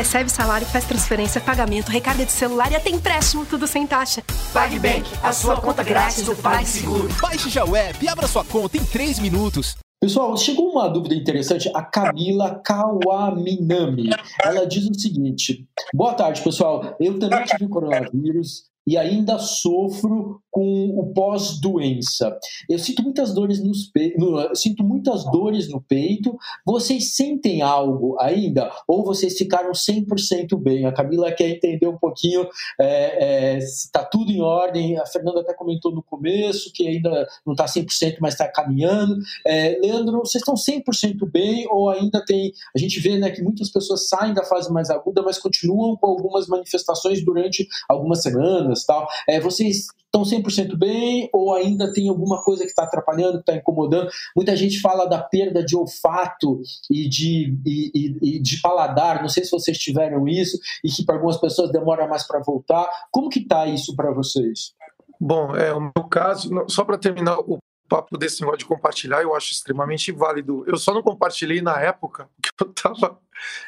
Recebe salário, faz transferência, pagamento, recarga de celular e até empréstimo, tudo sem taxa. PagBank, a sua conta grátis do PagSeguro. Baixe já o app e abra sua conta em 3 minutos. Pessoal, chegou uma dúvida interessante, a Camila Kawaminami. Ela diz o seguinte: Boa tarde, pessoal. Eu também tive coronavírus e ainda sofro com o pós-doença. Eu sinto muitas dores nos pe... no... sinto muitas dores no peito. Vocês sentem algo ainda? Ou vocês ficaram 100% bem? A Camila quer entender um pouquinho é, é, se está tudo em ordem. A Fernanda até comentou no começo que ainda não está 100%, mas está caminhando. É, Leandro, vocês estão 100% bem ou ainda tem... A gente vê né, que muitas pessoas saem da fase mais aguda, mas continuam com algumas manifestações durante algumas semanas, tal. É, vocês estão 100% bem ou ainda tem alguma coisa que está atrapalhando, que está incomodando? Muita gente fala da perda de olfato e de, e, e, e de paladar, não sei se vocês tiveram isso, e que para algumas pessoas demora mais para voltar. Como que está isso para vocês? Bom, é, o meu caso, só para terminar o papo desse negócio de compartilhar, eu acho extremamente válido. Eu só não compartilhei na época, porque eu estava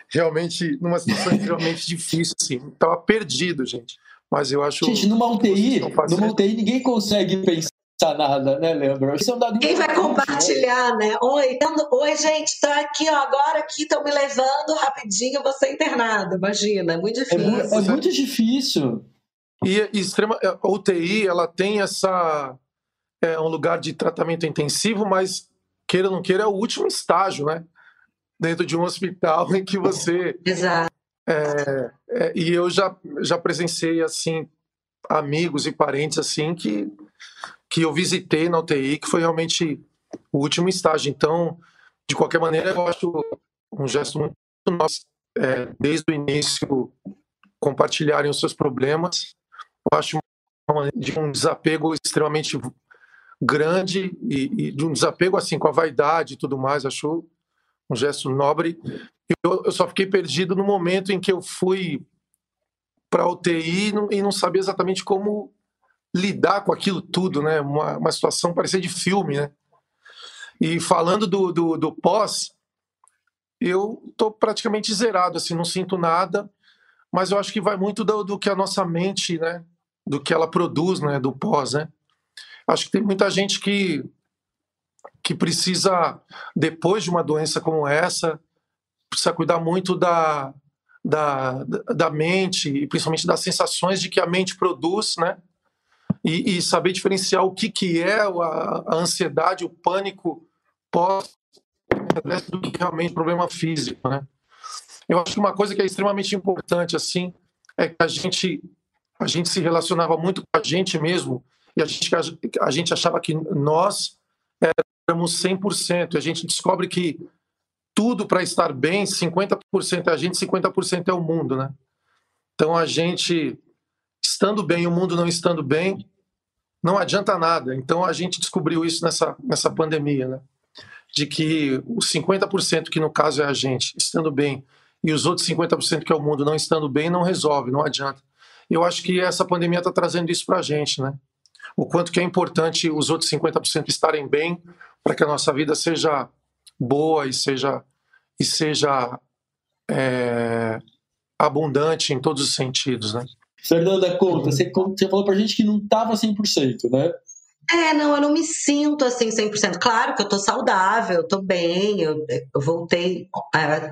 realmente numa situação extremamente difícil, assim, estava perdido, gente. Mas eu acho. Gente, numa UTI, numa UTI ninguém consegue pensar nada, né, Leandro? Isso é um dado Quem vai compartilhar, né? Oi, oi, gente, tô aqui, ó, agora aqui estão me levando rapidinho, eu vou ser internado. Imagina, é muito é difícil. É, é muito difícil. E, e extrema, a UTI, ela tem essa. É um lugar de tratamento intensivo, mas queira ou não queira, é o último estágio, né? Dentro de um hospital em que você. Exato. É, é, e eu já, já presenciei assim amigos e parentes assim que que eu visitei na UTI, que foi realmente o último estágio. Então, de qualquer maneira, eu acho um gesto muito nosso, é, desde o início, compartilharem os seus problemas. Eu acho uma, de um desapego extremamente grande e, e, de um desapego assim com a vaidade e tudo mais. Acho um gesto nobre eu, eu só fiquei perdido no momento em que eu fui para a UTI e não, e não, sabia exatamente como lidar com aquilo tudo, né? Uma, uma situação parecia de filme, né? E falando do, do, do pós, eu tô praticamente zerado, assim, não sinto nada, mas eu acho que vai muito do, do que a nossa mente, né? Do que ela produz, né? Do pós, né? Acho que tem muita gente que que precisa depois de uma doença como essa precisa cuidar muito da, da, da mente e principalmente das sensações de que a mente produz, né? E, e saber diferenciar o que, que é a, a ansiedade, o pânico pós do que realmente problema físico, né? Eu acho que uma coisa que é extremamente importante assim é que a gente a gente se relacionava muito com a gente mesmo e a gente a gente achava que nós éramos 100% e a gente descobre que tudo para estar bem, 50% é a gente, 50% é o mundo, né? Então a gente estando bem, o mundo não estando bem, não adianta nada. Então a gente descobriu isso nessa, nessa pandemia, né? De que os 50% que no caso é a gente estando bem e os outros 50% que é o mundo não estando bem não resolve, não adianta. Eu acho que essa pandemia está trazendo isso para a gente, né? O quanto que é importante os outros 50% estarem bem para que a nossa vida seja boa e seja e seja é, abundante em todos os sentidos, né? Fernanda, conta, você, você falou pra gente que não estava 100%, né? É, não, eu não me sinto assim 100%. Claro que eu tô saudável, eu tô bem, eu, eu voltei,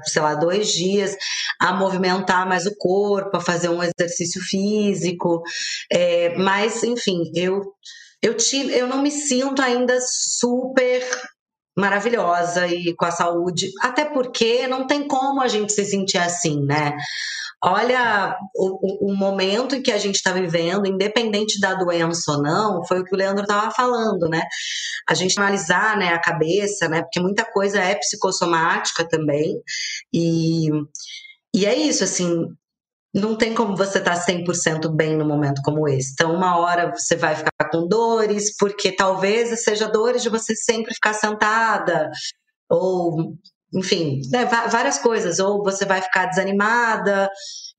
sei lá, dois dias a movimentar mais o corpo, a fazer um exercício físico, é, mas, enfim, eu, eu, tive, eu não me sinto ainda super maravilhosa e com a saúde, até porque não tem como a gente se sentir assim, né? Olha o, o, momento em que a gente está vivendo, independente da doença ou não, foi o que o Leandro estava falando, né? A gente analisar né, a cabeça, né? Porque muita coisa é psicossomática também. E, e é isso, assim, não tem como você estar tá 100% bem no momento como esse. Então, uma hora você vai ficar com dores, porque talvez seja dores de você sempre ficar sentada, ou enfim, né, várias coisas. Ou você vai ficar desanimada,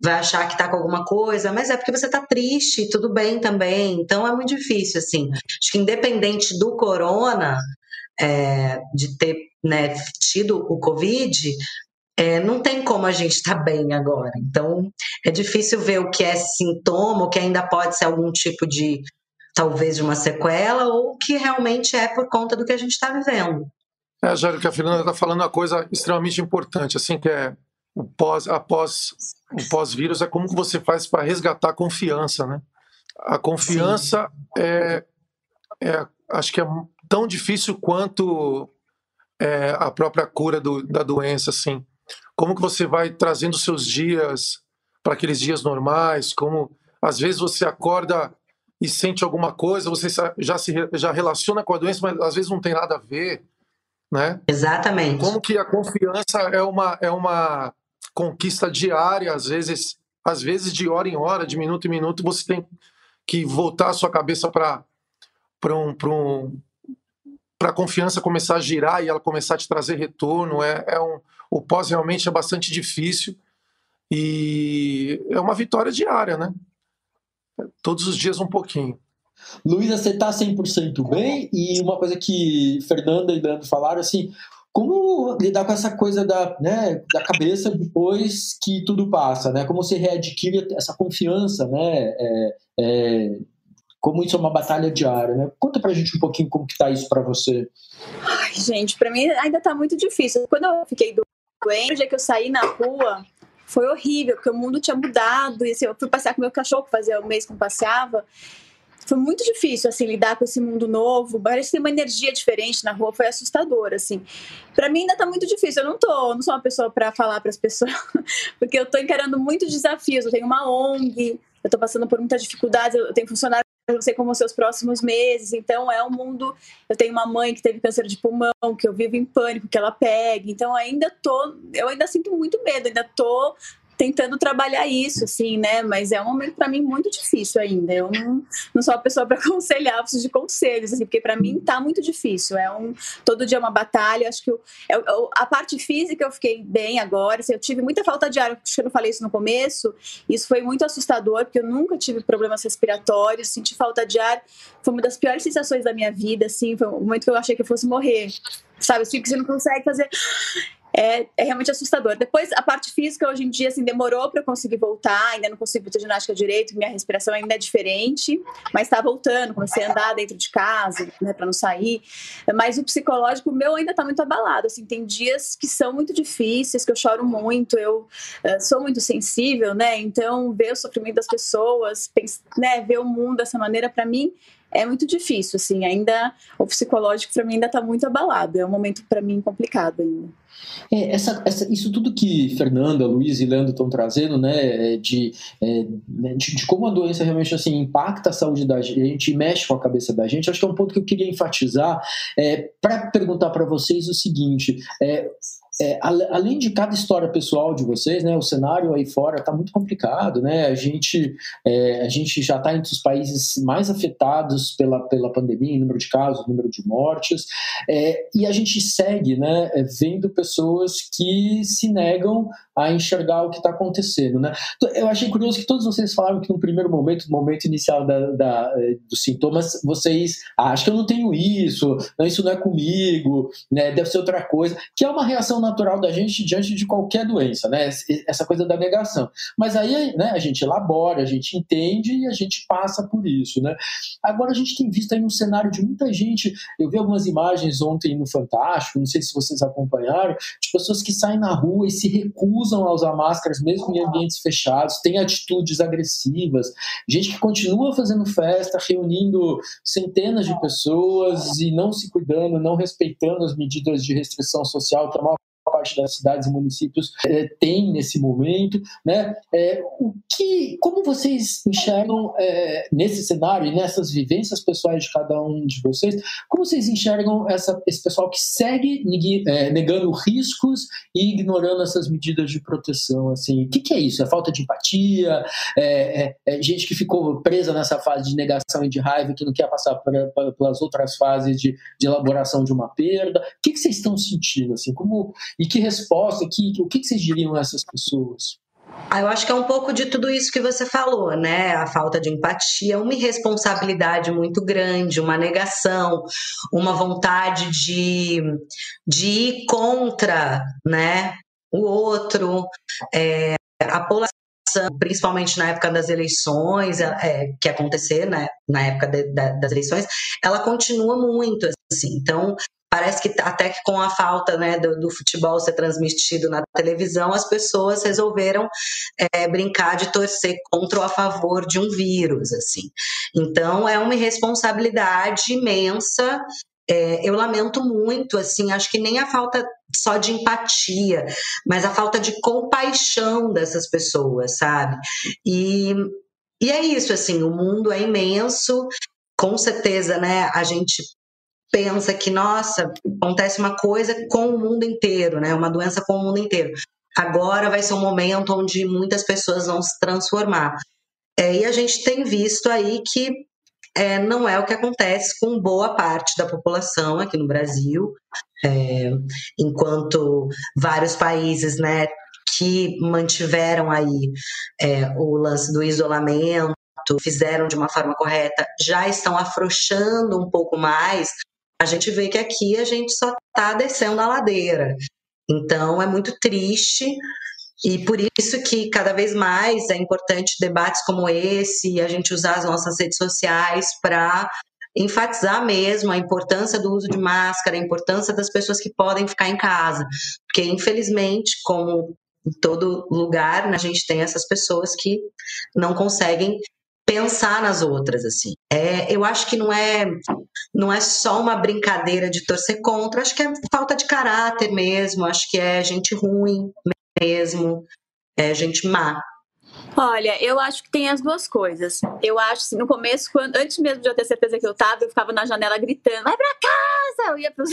vai achar que tá com alguma coisa, mas é porque você tá triste, tudo bem também. Então é muito difícil, assim. Acho que independente do corona, é, de ter né, tido o Covid, é, não tem como a gente estar tá bem agora. Então é difícil ver o que é sintoma, o que ainda pode ser algum tipo de talvez de uma sequela, ou o que realmente é por conta do que a gente está vivendo. É, Jairo, que a Fernanda está falando uma coisa extremamente importante, assim, que é o pós, após o pós-vírus, é como que você faz para resgatar a confiança, né? A confiança é, é, acho que é tão difícil quanto é, a própria cura do, da doença, assim. Como que você vai trazendo seus dias para aqueles dias normais? Como às vezes você acorda e sente alguma coisa, você já se já relaciona com a doença, mas às vezes não tem nada a ver né? Exatamente. Como que a confiança é uma, é uma conquista diária, às vezes, às vezes de hora em hora, de minuto em minuto, você tem que voltar a sua cabeça para para um, um, a confiança começar a girar e ela começar a te trazer retorno. É, é um, o pós realmente é bastante difícil e é uma vitória diária, né? Todos os dias um pouquinho. Luísa, você está 100% bem? E uma coisa que Fernanda e Leandro falaram, assim, como lidar com essa coisa da, né, da cabeça depois que tudo passa, né? Como você readquire essa confiança, né? É, é, como isso é uma batalha diária, né? Conta pra gente um pouquinho como que tá isso para você. Ai, gente, para mim ainda tá muito difícil. Quando eu fiquei doente, o dia que eu saí na rua, foi horrível, porque o mundo tinha mudado. E assim, eu fui passear com meu cachorro, fazia um mês que não passeava foi muito difícil assim lidar com esse mundo novo. Parece que tem uma energia diferente na rua, foi assustador assim. Para mim ainda tá muito difícil. Eu não tô, não sou uma pessoa para falar para as pessoas, porque eu tô encarando muitos desafios. Eu tenho uma ONG, eu tô passando por muitas dificuldades, eu tenho funcionários não sei como ser os próximos meses. Então é um mundo. Eu tenho uma mãe que teve câncer de pulmão, que eu vivo em pânico, que ela pega. Então ainda tô, eu ainda sinto muito medo, ainda tô tentando trabalhar isso, assim, né? Mas é um momento para mim muito difícil ainda. Eu não, não sou a pessoa para aconselhar, preciso de conselhos, assim, porque para mim tá muito difícil. É um todo dia é uma batalha. Acho que eu, eu, a parte física eu fiquei bem agora. Assim, eu tive muita falta de ar. Acho que eu não falei isso no começo. Isso foi muito assustador, porque eu nunca tive problemas respiratórios. Senti falta de ar. Foi uma das piores sensações da minha vida. Assim, foi um momento que eu achei que eu fosse morrer. Sabe, assim, que você não consegue fazer é, é, realmente assustador. Depois, a parte física, hoje em dia, assim, demorou para eu conseguir voltar, ainda não consigo fazer ginástica direito, minha respiração ainda é diferente, mas está voltando, comecei a andar dentro de casa, né, para não sair. Mas o psicológico meu ainda está muito abalado, assim, tem dias que são muito difíceis, que eu choro muito, eu uh, sou muito sensível, né, então ver o sofrimento das pessoas, né, ver o mundo dessa maneira, para mim, é muito difícil, assim, ainda o psicológico para mim ainda está muito abalado, é um momento para mim complicado ainda. É, essa, essa, isso tudo que Fernanda, Luiz e Leandro estão trazendo, né, é de, é, né, de, de, como a doença realmente assim, impacta a saúde da gente, mexe com a cabeça da gente, acho que é um ponto que eu queria enfatizar é, para perguntar para vocês o seguinte: é, além de cada história pessoal de vocês, né, o cenário aí fora está muito complicado, né? A gente, é, a gente já está entre os países mais afetados pela, pela pandemia, número de casos, número de mortes, é, e a gente segue, né, é, vendo pessoas que se negam a enxergar o que está acontecendo, né? Eu achei curioso que todos vocês falaram que no primeiro momento, no momento inicial da, da é, dos sintomas, vocês ah, acham que eu não tenho isso, não, isso não é comigo, né? Deve ser outra coisa, que é uma reação natural da gente diante de qualquer doença, né? Essa coisa da negação. Mas aí, né, a gente elabora, a gente entende e a gente passa por isso, né? Agora a gente tem visto aí um cenário de muita gente. Eu vi algumas imagens ontem no Fantástico, não sei se vocês acompanharam, de pessoas que saem na rua e se recusam a usar máscaras mesmo em ambientes fechados, têm atitudes agressivas, gente que continua fazendo festa, reunindo centenas de pessoas e não se cuidando, não respeitando as medidas de restrição social, tomar parte das cidades e municípios é, tem nesse momento, né? É, o que, como vocês enxergam é, nesse cenário e nessas vivências pessoais de cada um de vocês, como vocês enxergam essa, esse pessoal que segue negando riscos e ignorando essas medidas de proteção? Assim, o que, que é isso? É falta de empatia? É, é, é, gente que ficou presa nessa fase de negação e de raiva que não quer passar pra, pra, pelas outras fases de, de elaboração de uma perda? O que, que vocês estão sentindo? Assim, como e que resposta, que, o que, vocês diriam a essas pessoas? Ah, eu acho que é um pouco de tudo isso que você falou, né? A falta de empatia, uma irresponsabilidade muito grande, uma negação, uma vontade de, de ir contra, né? O outro, é, a população principalmente na época das eleições, é, que acontecer, né, na época de, das eleições, ela continua muito assim. Então, Parece que até que com a falta né, do, do, futebol ser transmitido na televisão, as pessoas resolveram é, brincar de torcer contra ou a favor de um vírus, assim. Então é uma irresponsabilidade imensa. É, eu lamento muito, assim, acho que nem a falta só de empatia, mas a falta de compaixão dessas pessoas, sabe? E, e é isso, assim, o mundo é imenso, com certeza, né, a gente pensa que, nossa, acontece uma coisa com o mundo inteiro, né? Uma doença com o mundo inteiro. Agora vai ser um momento onde muitas pessoas vão se transformar. É, e a gente tem visto aí que é, não é o que acontece com boa parte da população aqui no Brasil, é, enquanto vários países, né, que mantiveram aí é, o lance do isolamento, fizeram de uma forma correta, já estão afrouxando um pouco mais a gente vê que aqui a gente só está descendo a ladeira. Então é muito triste e por isso que cada vez mais é importante debates como esse, a gente usar as nossas redes sociais para enfatizar mesmo a importância do uso de máscara, a importância das pessoas que podem ficar em casa, porque infelizmente, como em todo lugar, né, a gente tem essas pessoas que não conseguem pensar nas outras assim. É, eu acho que não é não é só uma brincadeira de torcer contra, acho que é falta de caráter mesmo, acho que é gente ruim mesmo, é gente má. Olha, eu acho que tem as duas coisas. Eu acho assim, no começo, quando, antes mesmo de eu ter certeza que eu estava, eu ficava na janela gritando: vai para casa! Eu ia pros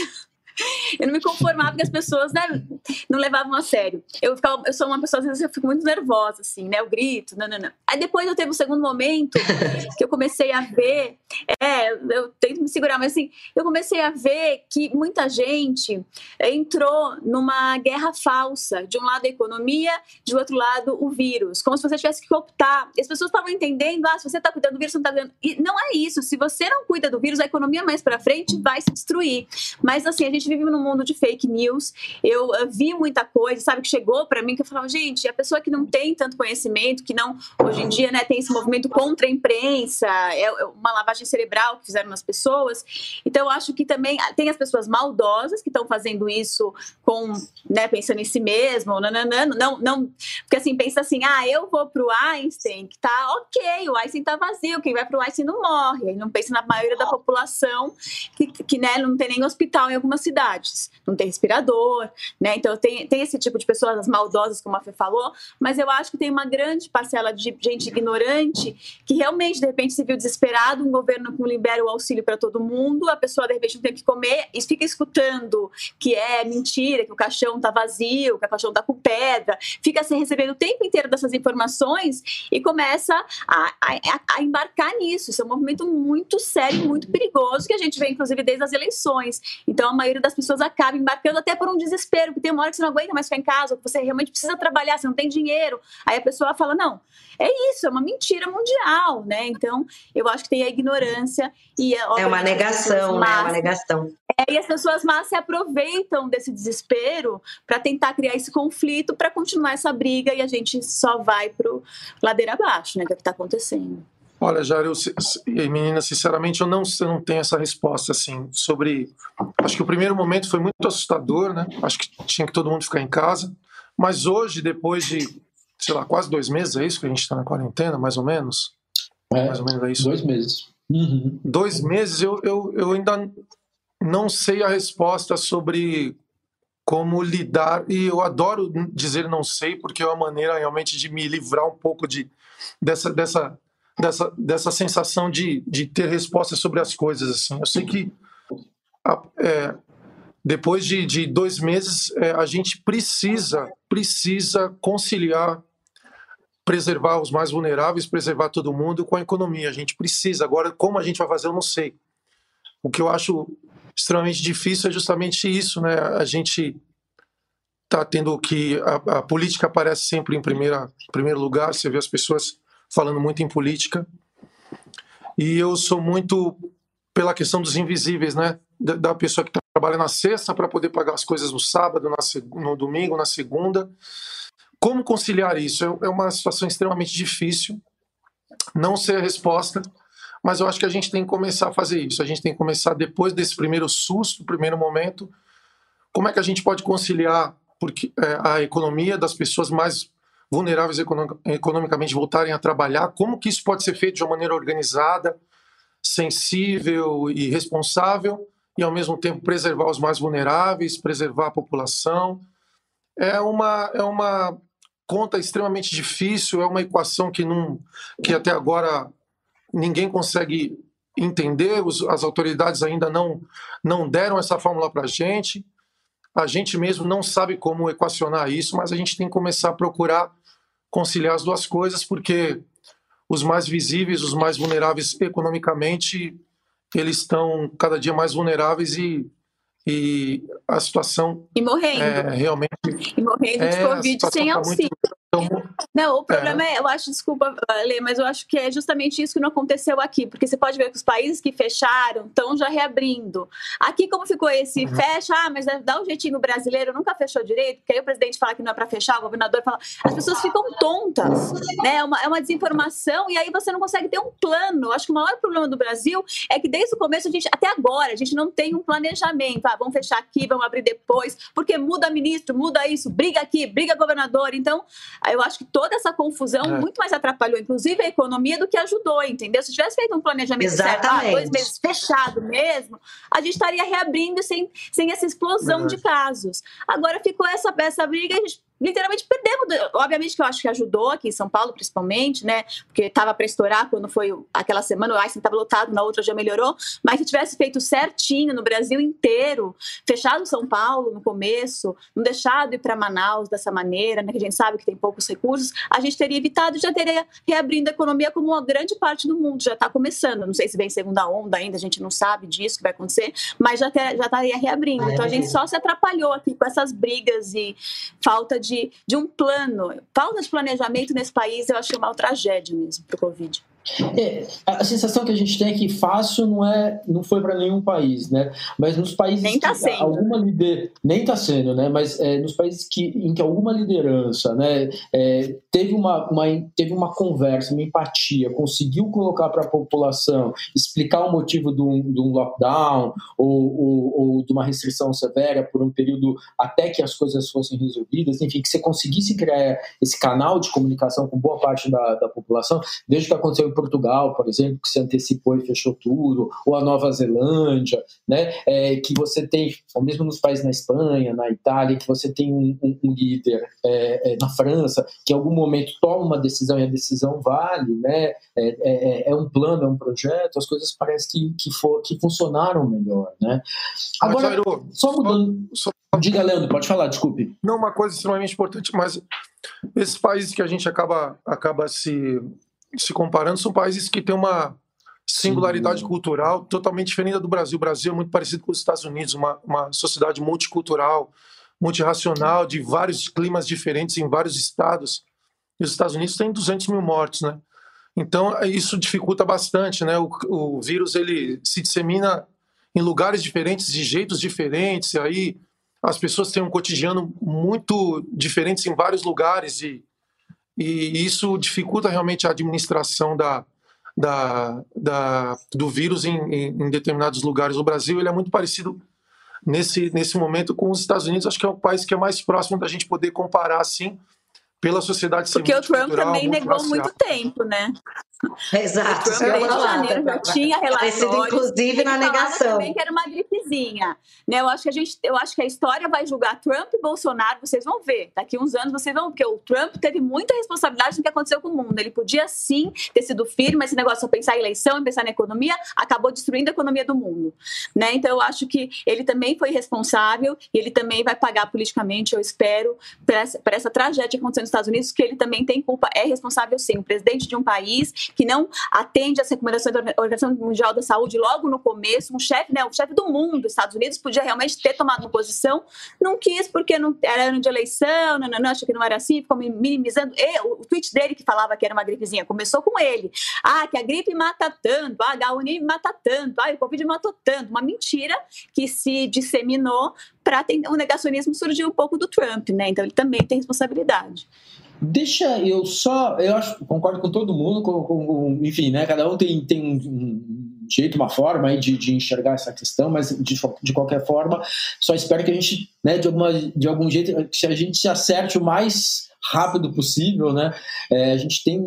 eu não me conformava que as pessoas né, não levavam a sério. Eu, ficava, eu sou uma pessoa, às vezes, eu fico muito nervosa, assim, né? Eu grito, não, não, não. Aí depois eu teve um segundo momento que eu comecei a ver, é, eu tento me segurar, mas assim, eu comecei a ver que muita gente entrou numa guerra falsa. De um lado a economia, de outro lado o vírus. Como se você tivesse que optar. E as pessoas estavam entendendo, ah, se você está cuidando do vírus, você não está cuidando. E não é isso. Se você não cuida do vírus, a economia mais para frente vai se destruir. Mas assim, a gente vive num mundo de fake news. Eu, eu vi muita coisa, sabe, que chegou para mim que eu falava, gente, a pessoa que não tem tanto conhecimento, que não, hoje em dia, né, tem esse movimento contra a imprensa, é, é uma lavagem cerebral que fizeram nas pessoas. Então, eu acho que também tem as pessoas maldosas que estão fazendo isso com, né, pensando em si mesmo, não, não, não, não, não, porque assim, pensa assim, ah, eu vou pro Einstein, que tá ok, o Einstein tá vazio, quem vai pro Einstein não morre, aí não pensa na maioria da população que, que né, não tem nem hospital em algumas cidades, não tem respirador, né? Então tem, tem esse tipo de pessoas maldosas, como a Fê falou, mas eu acho que tem uma grande parcela de gente ignorante que realmente, de repente, se viu desesperado, um governo que libera o auxílio para todo mundo, a pessoa, de repente, não tem que comer e fica escutando que é mentira, que o caixão está vazio, que o caixão está com pedra, fica se recebendo o tempo inteiro dessas informações e começa a, a, a embarcar nisso. Isso é um movimento muito sério, muito perigoso, que a gente vê, inclusive, desde as eleições. Então, a maioria das pessoas acaba embarcando até por um desespero, porque tem uma hora que você não aguenta mais ficar em casa, que você realmente precisa trabalhar, você não tem dinheiro. Aí a pessoa fala: não, é isso, é uma mentira mundial, né? Então, eu acho que tem a ignorância e é uma negação, né? É uma negação. É, e as pessoas más se aproveitam desse desespero para tentar criar esse conflito, para continuar essa briga e a gente só vai pro ladeira abaixo, né? Que é o que está acontecendo. Olha, Jair, eu, menina, sinceramente, eu não, eu não tenho essa resposta, assim, sobre... Acho que o primeiro momento foi muito assustador, né? Acho que tinha que todo mundo ficar em casa. Mas hoje, depois de, sei lá, quase dois meses, é isso que a gente está na quarentena, mais ou menos? É, mais ou menos é isso? Dois meses. Uhum. Dois meses, eu, eu, eu ainda não sei a resposta sobre como lidar, e eu adoro dizer não sei, porque é uma maneira realmente de me livrar um pouco de, dessa, dessa dessa, dessa sensação de, de ter respostas sobre as coisas. Assim. Eu sei que é, depois de, de, dois meses é, a gente precisa, precisa conciliar, preservar os mais vulneráveis, preservar todo mundo com a economia. A gente precisa. Agora, como a gente vai fazer, eu não sei. O que eu acho extremamente difícil é justamente isso, né? A gente está tendo que a, a, política aparece sempre em primeira, primeiro lugar. Você vê as pessoas falando muito em política. E eu sou muito pela questão dos invisíveis, né? Da, pessoa que trabalha na sexta para poder pagar as coisas no sábado, na, no domingo, na segunda. Como conciliar isso? É, é uma situação extremamente difícil. Não sei a resposta, mas eu acho que a gente tem que começar a fazer isso. A gente tem que começar depois desse primeiro susto, primeiro momento. Como é que a gente pode conciliar porque, é, a economia das pessoas mais vulneráveis economicamente voltarem a trabalhar, como que isso pode ser feito de uma maneira organizada, sensível e responsável, e ao mesmo tempo preservar os mais vulneráveis, preservar a população. É uma, é uma conta extremamente difícil, é uma equação que, não, que até agora ninguém consegue entender, os, as autoridades ainda não, não deram essa fórmula para a gente. A gente mesmo não sabe como equacionar isso, mas a gente tem que começar a procurar conciliar as duas coisas, porque os mais visíveis, os mais vulneráveis economicamente, eles estão cada dia mais vulneráveis e, e a situação e morrendo. é realmente e morrendo de é, covid sem tá auxílio. Então, não, o problema é. é, eu acho, desculpa, Lê, mas eu acho que é justamente isso que não aconteceu aqui, porque você pode ver que os países que fecharam estão já reabrindo. Aqui, como ficou esse uhum. fecha, ah, mas dá um jeitinho brasileiro, nunca fechou direito, porque aí o presidente fala que não é para fechar, o governador fala. As pessoas ficam tontas, né? É uma, é uma desinformação, e aí você não consegue ter um plano. Acho que o maior problema do Brasil é que desde o começo, a gente, até agora, a gente não tem um planejamento. Ah, vamos fechar aqui, vamos abrir depois, porque muda ministro, muda isso, briga aqui, briga governador. Então, eu acho que toda essa confusão é. muito mais atrapalhou, inclusive, a economia do que ajudou, entendeu? Se tivesse feito um planejamento certo, ah, dois meses fechado mesmo, a gente estaria reabrindo sem, sem essa explosão de casos. Agora ficou essa, essa briga e a gente literalmente perdemos. Obviamente que eu acho que ajudou aqui em São Paulo, principalmente, né? Porque estava para estourar quando foi aquela semana, o Einstein estava lotado, na outra já melhorou. Mas se tivesse feito certinho no Brasil inteiro, fechado São Paulo no começo, não deixado ir para Manaus dessa maneira, né? Que a gente sabe que tem poucos recursos, a gente teria evitado e já teria reabrindo a economia como uma grande parte do mundo já está começando. Não sei se vem segunda onda ainda, a gente não sabe disso que vai acontecer, mas já, ter, já estaria reabrindo. Então a gente só se atrapalhou aqui com essas brigas e falta de de, de um plano. Falta de planejamento nesse país, eu acho uma tragédia mesmo para o Covid. É, a sensação que a gente tem é que fácil não é, não foi para nenhum país, né? Mas nos países nem tá sendo. alguma lider... nem está sendo, né? Mas é, nos países que em que alguma liderança, né, é, teve uma, uma, teve uma conversa, uma empatia, conseguiu colocar para a população, explicar o motivo de um, de um lockdown ou, ou, ou, de uma restrição severa por um período até que as coisas fossem resolvidas, enfim, que você conseguisse criar esse canal de comunicação com boa parte da, da população, desde que aconteceu Portugal, por exemplo, que se antecipou e fechou tudo, ou a Nova Zelândia, né? É, que você tem, ou mesmo nos países na Espanha, na Itália, que você tem um, um, um líder é, é, na França que em algum momento toma uma decisão e a decisão vale, né? É, é, é um plano, é um projeto, as coisas parecem que, que, for, que funcionaram melhor, né? Agora, Jairo, só mudando. Só, só... Diga, Leandro, pode falar, desculpe. Não, uma coisa extremamente importante, mas esses países que a gente acaba, acaba se, se comparando são países que têm uma singularidade Sim. cultural totalmente diferente do Brasil. O Brasil é muito parecido com os Estados Unidos, uma, uma sociedade multicultural, multirracional, de vários climas diferentes em vários estados. E os Estados Unidos têm 200 mil mortos, né? Então isso dificulta bastante, né? O, o vírus ele se dissemina em lugares diferentes, de jeitos diferentes. E aí as pessoas têm um cotidiano muito diferentes em vários lugares e, e isso dificulta realmente a administração da, da, da do vírus em, em, determinados lugares. O Brasil ele é muito parecido nesse, nesse momento com os Estados Unidos. Acho que é o país que é mais próximo da gente poder comparar assim pela sociedade Porque o Trump também negou muito tempo, né? Exato. O Trump, desde janeiro, já tinha relatórios. inclusive na negação. também que era uma gripezinha. Né? Eu, acho que a gente, eu acho que a história vai julgar Trump e Bolsonaro, vocês vão ver. Daqui uns anos vocês vão porque o Trump teve muita responsabilidade no que aconteceu com o mundo. Ele podia sim ter sido firme, mas esse negócio de pensar em eleição, pensar na economia, acabou destruindo a economia do mundo. Né? Então eu acho que ele também foi responsável e ele também vai pagar politicamente, eu espero, por essa, essa tragédia que aconteceu Estados Unidos, que ele também tem culpa, é responsável sim. O presidente de um país que não atende às recomendações da Organização Mundial da Saúde logo no começo, um chefe, né, o chefe do mundo, Estados Unidos, podia realmente ter tomado uma posição, não quis porque não era ano de eleição, não, não, não, achou que não era assim, ficou minimizando. E, o, o tweet dele que falava que era uma gripezinha, começou com ele. Ah, que a gripe mata tanto, a H1N mata tanto, ah, o Covid matou tanto. Uma mentira que se disseminou para o negacionismo surgiu um pouco do Trump, né? Então ele também tem responsabilidade. Deixa eu só, eu acho, concordo com todo mundo, com, com, enfim, né? Cada um tem, tem um jeito, uma forma aí de, de enxergar essa questão, mas de, de qualquer forma, só espero que a gente, né, de, alguma, de algum jeito, que a gente se acerte o mais rápido possível, né? É, a gente tem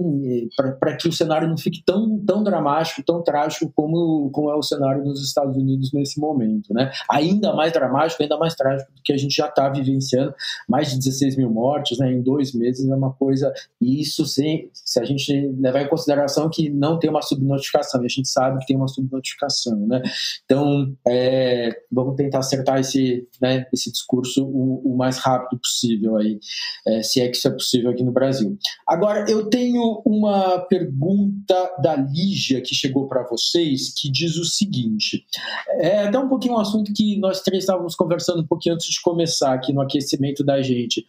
para que o cenário não fique tão, tão dramático, tão trágico como, como é o cenário nos Estados Unidos nesse momento, né? Ainda mais dramático, ainda mais trágico do que a gente já está vivenciando, mais de 16 mil mortes, né? Em dois meses é uma coisa e isso sem, se a gente levar em consideração que não tem uma subnotificação, e a gente sabe que tem uma subnotificação, né? Então é, vamos tentar acertar esse, né, esse discurso o, o mais rápido possível aí, é, se é que isso é possível aqui no Brasil. Agora, eu tenho uma pergunta da Lígia que chegou para vocês, que diz o seguinte: é até um pouquinho um assunto que nós três estávamos conversando um pouquinho antes de começar aqui no aquecimento da gente.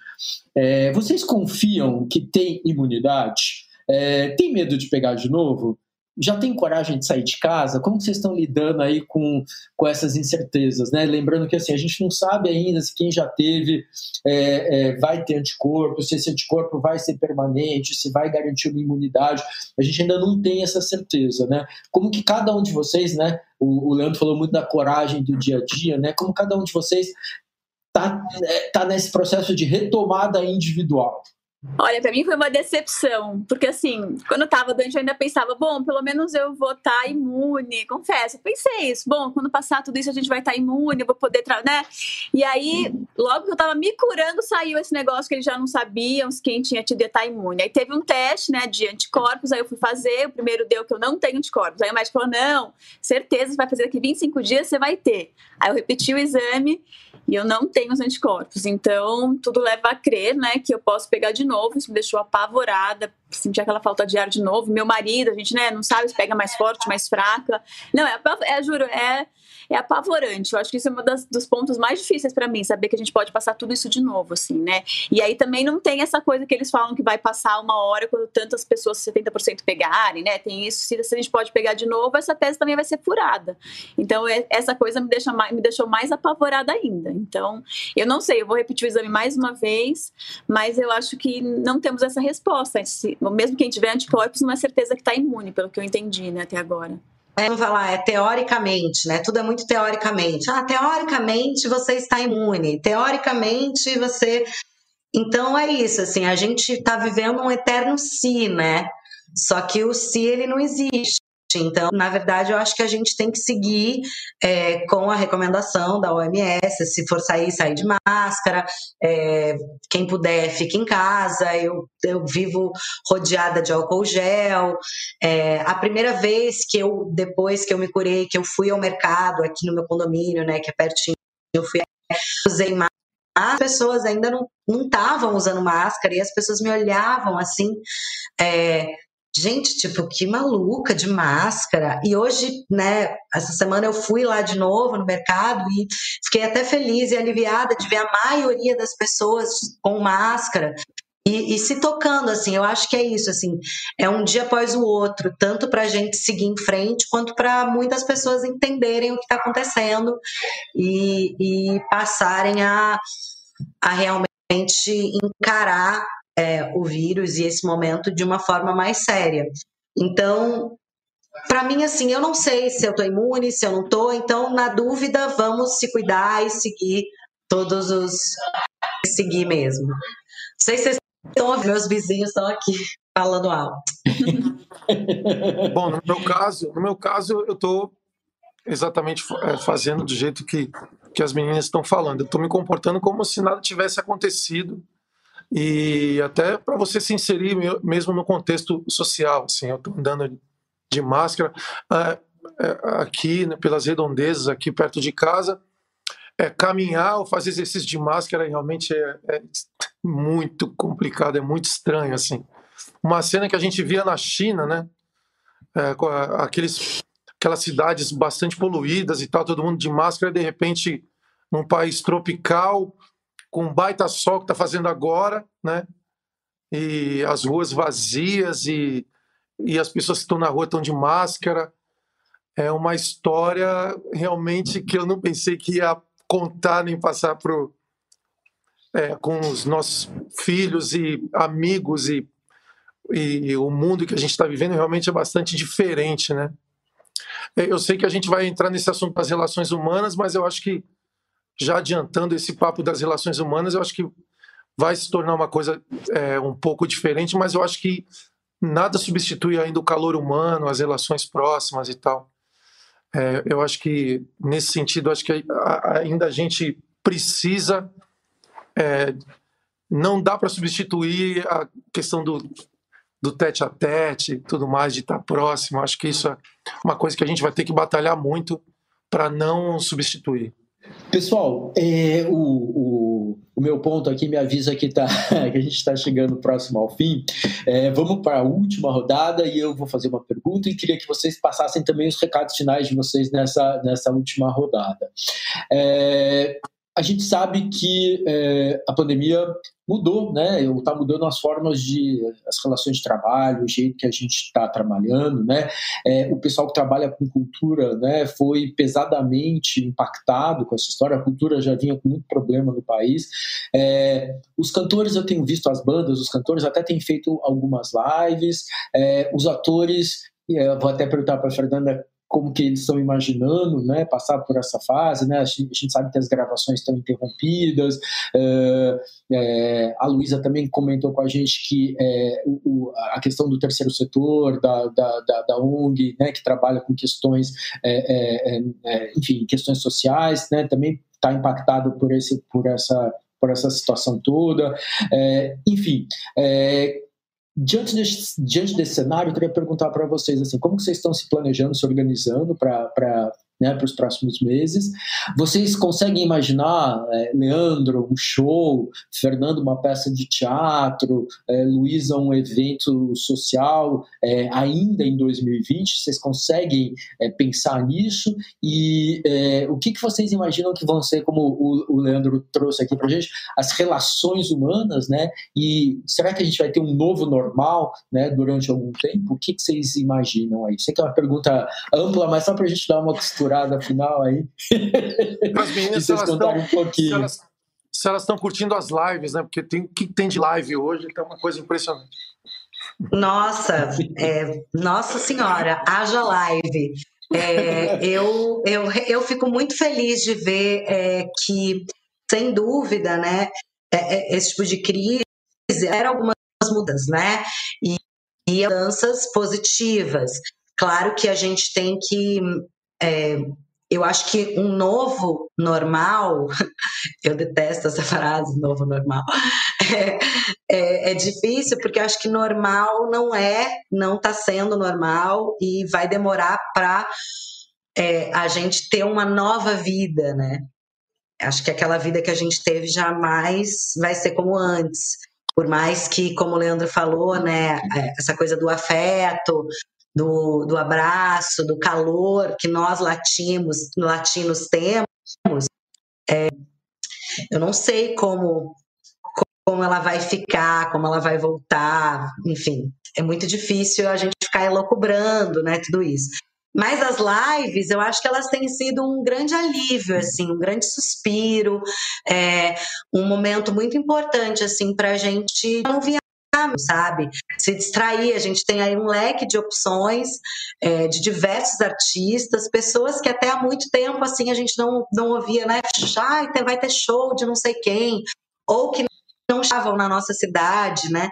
É, vocês confiam que tem imunidade? É, tem medo de pegar de novo? Já tem coragem de sair de casa? Como vocês estão lidando aí com, com essas incertezas? Né? Lembrando que assim, a gente não sabe ainda se quem já teve é, é, vai ter anticorpo, se esse anticorpo vai ser permanente, se vai garantir uma imunidade. A gente ainda não tem essa certeza. Né? Como que cada um de vocês, né? o, o Leandro falou muito da coragem do dia a dia, né? como cada um de vocês está é, tá nesse processo de retomada individual? Olha, para mim foi uma decepção, porque assim, quando eu tava doente eu ainda pensava, bom, pelo menos eu vou estar tá imune, confesso, pensei isso, bom, quando passar tudo isso a gente vai estar tá imune, eu vou poder, né? E aí, logo que eu tava me curando, saiu esse negócio que eles já não sabiam quem tinha tido ia estar tá imune. Aí teve um teste, né, de anticorpos, aí eu fui fazer, o primeiro deu que eu não tenho anticorpos. Aí o médico falou, não, certeza, você vai fazer daqui 25 dias, você vai ter. Aí eu repeti o exame e eu não tenho os anticorpos. Então, tudo leva a crer, né, que eu posso pegar de novo. Isso me deixou apavorada, senti aquela falta de ar de novo. Meu marido, a gente, né, não sabe se pega mais forte, mais fraca. Não, é, é juro, é é apavorante. Eu acho que isso é um dos pontos mais difíceis para mim, saber que a gente pode passar tudo isso de novo, assim, né? E aí também não tem essa coisa que eles falam que vai passar uma hora quando tantas pessoas, 70% pegarem, né? Tem isso, se a gente pode pegar de novo, essa tese também vai ser furada. Então, é, essa coisa me, deixa mais, me deixou mais apavorada ainda. Então, eu não sei, eu vou repetir o exame mais uma vez, mas eu acho que não temos essa resposta. Mesmo quem tiver anticorpos, não é certeza que está imune, pelo que eu entendi, né, até agora. Vamos falar, é teoricamente, né? Tudo é muito teoricamente. Ah, teoricamente você está imune, teoricamente você. Então é isso, assim, a gente está vivendo um eterno si, né? Só que o se ele não existe. Então, na verdade, eu acho que a gente tem que seguir é, com a recomendação da OMS. Se for sair, sair de máscara. É, quem puder, fique em casa. Eu, eu vivo rodeada de álcool gel. É, a primeira vez que eu, depois que eu me curei, que eu fui ao mercado aqui no meu condomínio, né, que é pertinho, eu fui usei máscara as pessoas ainda não estavam usando máscara e as pessoas me olhavam assim, é, gente, tipo, que maluca de máscara. E hoje, né, essa semana eu fui lá de novo no mercado e fiquei até feliz e aliviada de ver a maioria das pessoas com máscara. E, e se tocando, assim, eu acho que é isso, assim, é um dia após o outro, tanto para a gente seguir em frente, quanto para muitas pessoas entenderem o que está acontecendo e, e passarem a, a realmente encarar é, o vírus e esse momento de uma forma mais séria. Então, para mim, assim, eu não sei se eu estou imune, se eu não estou, então, na dúvida, vamos se cuidar e seguir todos os. seguir mesmo. Não sei se vocês estão ouvindo, meus vizinhos estão aqui falando alto. Bom, no meu caso, no meu caso, eu estou exatamente é, fazendo do jeito que, que as meninas estão falando. Eu estou me comportando como se nada tivesse acontecido e até para você se inserir mesmo no contexto social. Assim, eu estou andando de máscara é, é, aqui né, pelas redondezas, aqui perto de casa. É, caminhar ou fazer exercício de máscara realmente é, é, muito complicado, é muito estranho assim. Uma cena que a gente via na China, né? É, aqueles, aquelas cidades bastante poluídas e tal, todo mundo de máscara, de repente, num país tropical, com um baita sol que está fazendo agora, né? E as ruas vazias e, e as pessoas que estão na rua estão de máscara. É uma história realmente que eu não pensei que ia contar nem passar pro, é, com os nossos filhos e amigos e, e o mundo que a gente está vivendo realmente é bastante diferente, né? Eu sei que a gente vai entrar nesse assunto das relações humanas, mas eu acho que já adiantando esse papo das relações humanas, eu acho que vai se tornar uma coisa é, um pouco diferente, mas eu acho que nada substitui ainda o calor humano, as relações próximas e tal. É, eu acho que, nesse sentido, acho que ainda a gente precisa. É, não dá para substituir a questão do, do tete a tete tudo mais, de estar próximo. Acho que isso é uma coisa que a gente vai ter que batalhar muito para não substituir. Pessoal, é, o, o, o, meu ponto aqui me avisa que, tá, que a gente está chegando próximo ao fim. É, vamos para a última rodada e eu vou fazer uma pergunta e queria que vocês passassem também os recados finais de vocês nessa, nessa última rodada. É, a gente sabe que é, a pandemia mudou, né? Está mudando as formas de as relações de trabalho, o jeito que a gente está trabalhando, né? É, o pessoal que trabalha com cultura, né, foi pesadamente impactado com essa história. A cultura já vinha com muito problema no país. É, os cantores eu tenho visto as bandas, os cantores até têm feito algumas lives. É, os atores é, vou até perguntar para a Fernanda como que eles estão imaginando, né, passar por essa fase, né, a gente, a gente sabe que as gravações estão interrompidas, é, é, a Luísa também comentou com a gente que é, o, a questão do terceiro setor, da, da, da, da ONG, né, que trabalha com questões, enfim, questões sociais, né, também está impactado por, esse, por, essa, por essa situação toda, enfim, Diante desse, diante desse cenário, eu queria perguntar para vocês assim, como que vocês estão se planejando, se organizando para né, para os próximos meses. Vocês conseguem imaginar, é, Leandro, um show, Fernando, uma peça de teatro, é, Luísa, um evento social, é, ainda em 2020? Vocês conseguem é, pensar nisso? E é, o que, que vocês imaginam que vão ser, como o, o Leandro trouxe aqui para gente, as relações humanas, né? E será que a gente vai ter um novo normal né, durante algum tempo? O que, que vocês imaginam aí? Sei que é uma pergunta ampla, mas só para a gente dar uma costura temporada final aí. As meninas, se elas, estão, um pouquinho. se elas, se elas estão curtindo as lives, né? Porque tem o que tem de live hoje, que é uma coisa impressionante. Nossa, é, nossa senhora, haja live. É, eu, eu, eu fico muito feliz de ver é, que, sem dúvida, né, é, é, esse tipo de crise era algumas mudanças, né? E, e mudanças positivas. Claro que a gente tem que é, eu acho que um novo normal, eu detesto essa frase, novo normal, é, é, é difícil porque eu acho que normal não é, não está sendo normal e vai demorar para é, a gente ter uma nova vida, né? Acho que aquela vida que a gente teve jamais vai ser como antes. Por mais que, como o Leandro falou, né, é, essa coisa do afeto, do, do abraço, do calor que nós latinos, latinos temos, é, eu não sei como, como ela vai ficar, como ela vai voltar, enfim, é muito difícil a gente ficar elocubrando, né, tudo isso. Mas as lives, eu acho que elas têm sido um grande alívio, assim, um grande suspiro, é, um momento muito importante, assim, para a gente não sabe? Se distrair. A gente tem aí um leque de opções é, de diversos artistas, pessoas que até há muito tempo assim a gente não, não ouvia, né? Ah, vai ter show de não sei quem, ou que não estavam na nossa cidade, né?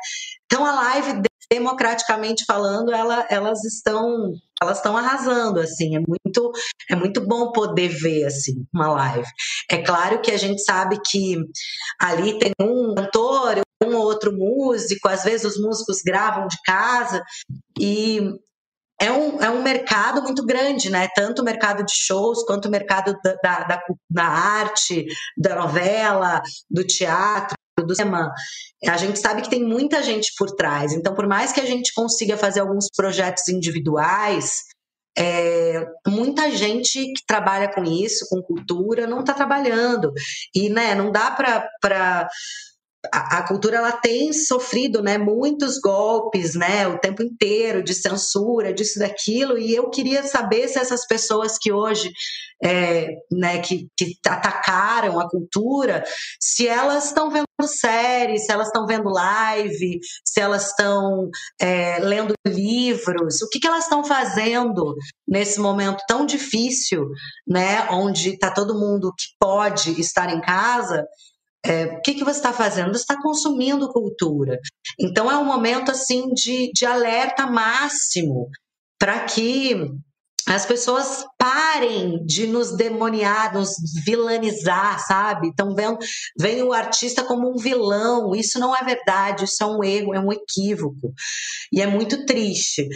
Então a live democraticamente falando, ela, elas estão elas estão arrasando assim, é muito é muito bom poder ver assim uma live. É claro que a gente sabe que ali tem um cantor, outro músico, às vezes os músicos gravam de casa e é um, é um mercado muito grande, né? Tanto o mercado de shows quanto o mercado da, da, da arte, da novela, do teatro, do cinema. A gente sabe que tem muita gente por trás. Então, por mais que a gente consiga fazer alguns projetos individuais, é, muita gente que trabalha com isso, com cultura, não está trabalhando. E né, não dá para a, cultura ela tem sofrido né, muitos golpes né, o tempo inteiro de censura, disso daquilo, e eu queria saber se essas pessoas que hoje é, né, que, que atacaram a cultura, se elas estão vendo séries, se elas estão vendo live, se elas estão é, lendo livros, o que, que elas estão fazendo nesse momento tão difícil, né, onde está todo mundo que pode estar em casa é, o que, que você está fazendo? Você está consumindo cultura. Então é um momento assim de, de alerta máximo para que as pessoas parem de nos demoniar, nos vilanizar, sabe? Então vem, vem o artista como um vilão. Isso não é verdade, isso é um erro, é um equívoco. E é muito triste.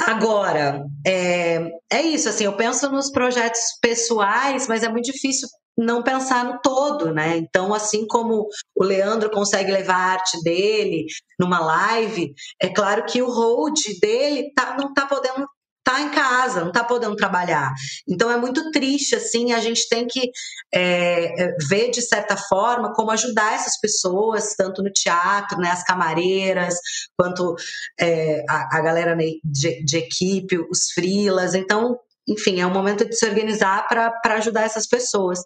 Agora, é, é isso, assim, eu penso nos projetos pessoais, mas é muito difícil não pensar no todo, né? Então, assim como o Leandro consegue levar a arte dele numa live, é claro que o hold dele tá, não está podendo tá em casa, não está podendo trabalhar. Então é muito triste, assim, a gente tem que é, é, ver de certa forma como ajudar essas pessoas, tanto no teatro, né, as camareiras, quanto é, a, a, galera de, de equipe, os frilas. Então enfim, é um momento de se organizar para ajudar essas pessoas.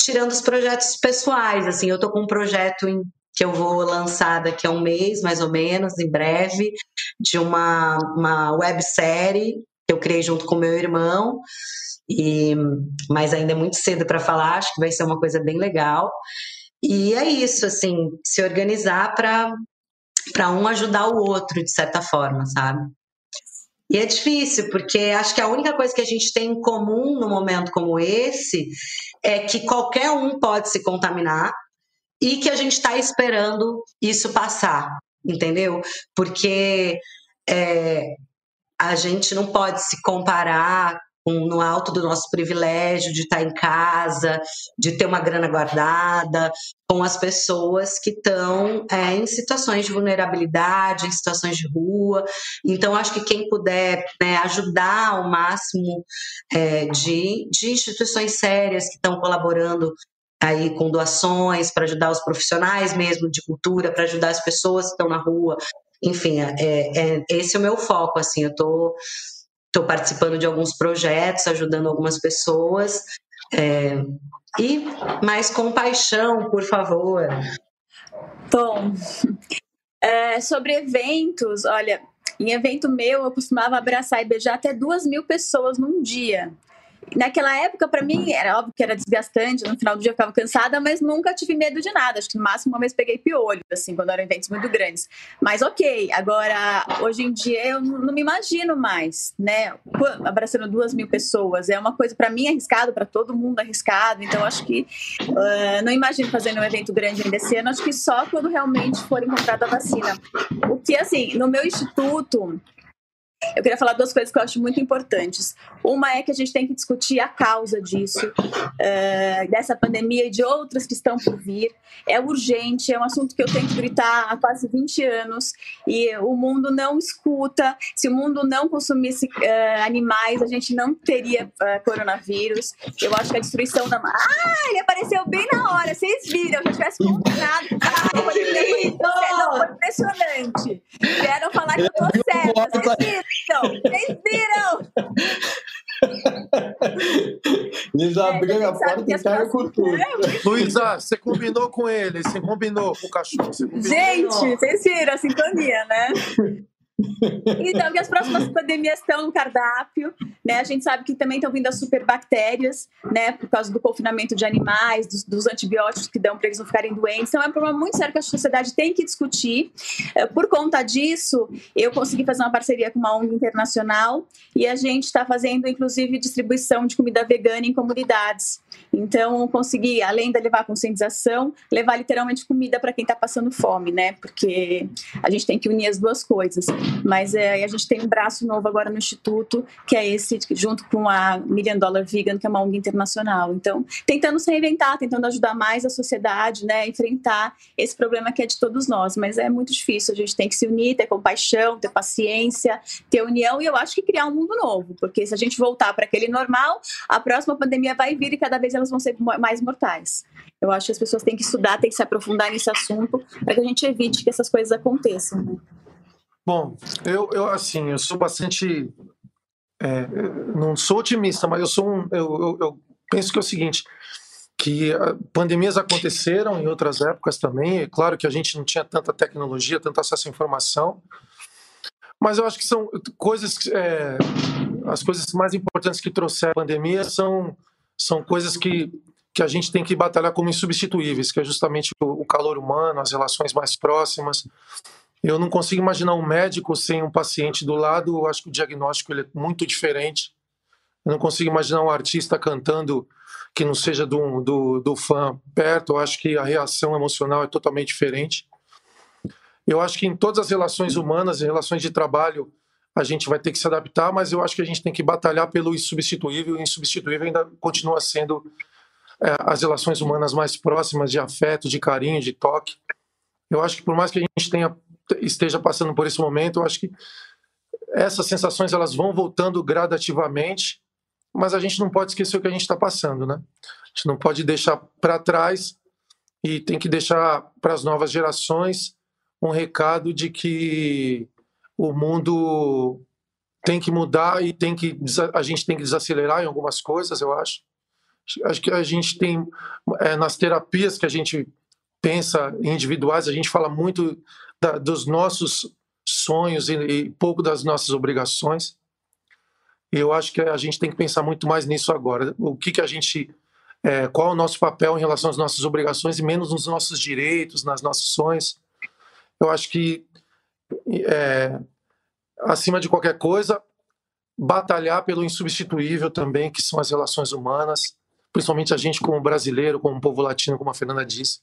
Tirando os projetos pessoais, assim, eu estou com um projeto em, que eu vou lançar daqui a um mês, mais ou menos, em breve, de uma, uma websérie que eu criei junto com meu irmão, e, mas ainda é muito cedo para falar, acho que vai ser uma coisa bem legal. E é isso, assim, se organizar para um ajudar o outro, de certa forma, sabe? E é difícil, porque acho que a única coisa que a gente tem em comum num momento como esse é que qualquer um pode se contaminar e que a gente está esperando isso passar, entendeu? Porque é, a gente não pode se comparar no alto do nosso privilégio de estar em casa, de ter uma grana guardada, com as pessoas que estão é, em situações de vulnerabilidade, em situações de rua. Então, acho que quem puder né, ajudar ao máximo é, de, de instituições sérias que estão colaborando aí com doações para ajudar os profissionais mesmo de cultura, para ajudar as pessoas que estão na rua. Enfim, é, é, esse é o meu foco. Assim, eu estou estou participando de alguns projetos, ajudando algumas pessoas. É, e mais compaixão, por favor. Bom, é, sobre eventos, olha, em evento meu eu costumava abraçar e beijar até duas mil pessoas num dia. Naquela época, para mim, era óbvio que era desgastante, no final do dia eu ficava cansada, mas nunca tive medo de nada. Acho que no máximo uma vez peguei piolho, assim, quando eram eventos muito grandes. Mas ok, agora, hoje em dia eu não me imagino mais, né? Abraçando duas mil pessoas. É uma coisa, para mim, arriscado, para todo mundo arriscado. Então, acho que uh, não imagino fazendo um evento grande ainda esse ano. Acho que só quando realmente for encontrada a vacina. O que, assim, no meu instituto, eu queria falar duas coisas que eu acho muito importantes. Uma é que a gente tem que discutir a causa disso, uh, dessa pandemia e de outras que estão por vir. É urgente, é um assunto que eu tenho que gritar há quase 20 anos e o mundo não escuta. Se o mundo não consumisse uh, animais, a gente não teria uh, coronavírus. Eu acho que a destruição da. Ah, ele apareceu bem na hora, vocês viram, eu tivesse combinado. Ah, foi, foi impressionante. Vieram falar que eu tô certa, vocês viram. Então, vocês viram? Eles é, a porta e entraram com tudo. Luísa, você combinou com ele, você combinou com o cachorro. Gente, vocês viram a sintonia, né? Então, que as próximas pandemias estão no cardápio, né? A gente sabe que também estão vindo as superbactérias, né? Por causa do confinamento de animais, dos, dos antibióticos que dão para eles não ficarem doentes. Então, é um problema muito sério que a sociedade tem que discutir. Eh, por conta disso, eu consegui fazer uma parceria com uma ONG internacional e a gente está fazendo, inclusive, distribuição de comida vegana em comunidades. Então, consegui, além de levar conscientização, levar literalmente comida para quem está passando fome, né? Porque a gente tem que unir as duas coisas. Mas é, a gente tem um braço novo agora no Instituto, que é esse, junto com a Million Dollar Vegan, que é uma ONG internacional. Então, tentando se reinventar, tentando ajudar mais a sociedade, né, enfrentar esse problema que é de todos nós. Mas é muito difícil, a gente tem que se unir, ter compaixão, ter paciência, ter união e eu acho que criar um mundo novo, porque se a gente voltar para aquele normal, a próxima pandemia vai vir e cada vez elas vão ser mais mortais. Eu acho que as pessoas têm que estudar, têm que se aprofundar nesse assunto para que a gente evite que essas coisas aconteçam. Né? Bom, eu, eu assim, eu sou bastante. É, não sou otimista, mas eu sou um. Eu, eu, eu, penso que é o seguinte: que ah, pandemias aconteceram em outras épocas também. É claro que a gente não tinha tanta tecnologia, tanto acesso à informação, mas eu acho que são coisas. É, as coisas mais importantes que trouxeram a pandemia são, são coisas que, que a gente tem que batalhar como insubstituíveis, que é justamente o, o calor humano, as relações mais próximas, eu não consigo imaginar um médico sem um paciente do lado. Eu acho que o diagnóstico ele é muito diferente. Eu não consigo imaginar um artista cantando que não seja do, do, do fã perto. Eu acho que a reação emocional é totalmente diferente. Eu acho que em todas as relações humanas, em relações de trabalho, a gente vai ter que se adaptar, mas eu acho que a gente tem que batalhar pelo insubstituível. E insubstituível ainda continua sendo é, as relações humanas mais próximas de afeto, de carinho, de toque. Eu acho que por mais que a gente tenha esteja passando por esse momento, eu acho que essas sensações elas vão voltando gradativamente, mas a gente não pode esquecer o que a gente está passando, né? A gente não pode deixar para trás e tem que deixar para as novas gerações um recado de que o mundo tem que mudar e tem que a gente tem que desacelerar em algumas coisas, eu acho. Acho que a gente tem é, nas terapias que a gente pensa individuais, a gente fala muito da, dos nossos sonhos e, e, pouco das nossas obrigações. Eu acho que a gente tem que pensar muito mais nisso agora. O que, que a gente. É, qual é o nosso papel em relação às nossas obrigações e menos nos nossos direitos, nas nossos sonhos. Eu acho que, é, acima de qualquer coisa, batalhar pelo insubstituível também, que são as relações humanas, principalmente a gente como brasileiro, como povo latino, como a Fernanda disse.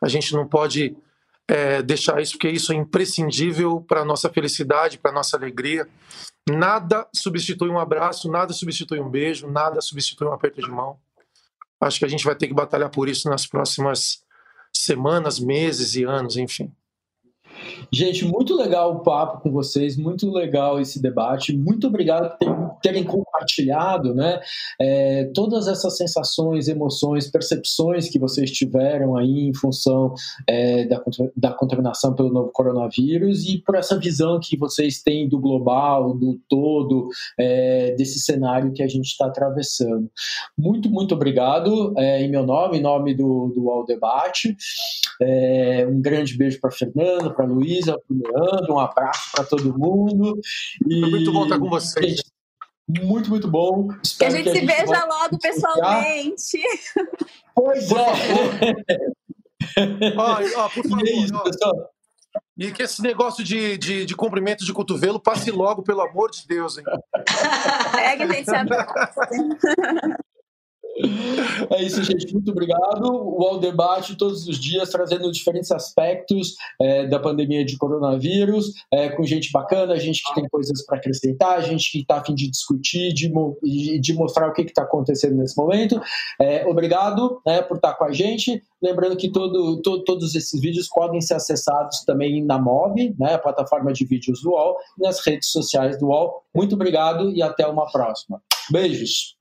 A gente não pode é, deixar isso, porque isso é imprescindível para a nossa felicidade, para a nossa alegria. Nada substitui um abraço, nada substitui um beijo, nada substitui um aperto de mão. Acho que a gente vai ter que batalhar por isso nas próximas semanas, meses e anos, enfim. Gente, muito legal o papo com vocês, muito legal esse debate. Muito obrigado por terem compartilhado né, é, todas essas sensações, emoções, percepções que vocês tiveram aí em função é, da, da contaminação pelo novo coronavírus e por essa visão que vocês têm do global, do todo, é, desse cenário que a gente está atravessando. Muito, muito obrigado é, em meu nome, em nome do, do All Debate. É, um grande beijo para Fernando, para Luísa, para o Leandro, um abraço para todo mundo. E... Foi muito bom estar com vocês. Muito, muito bom. Espero que a gente que a se gente veja logo pessoalmente. Pois é. ó, ó, por favor, é isso, pessoal. E que esse negócio de, de, de cumprimento de cotovelo passe logo, pelo amor de Deus, hein? É que gente É isso, gente. Muito obrigado. O All Debate todos os dias trazendo diferentes aspectos é, da pandemia de coronavírus, é, com gente bacana, gente que tem coisas para acrescentar, gente que está a fim de discutir de, de mostrar o que está acontecendo nesse momento. É, obrigado né, por estar tá com a gente. Lembrando que todo, to, todos esses vídeos podem ser acessados também na MOB, né, a plataforma de vídeos do UOL, e nas redes sociais do UOL. Muito obrigado e até uma próxima. Beijos!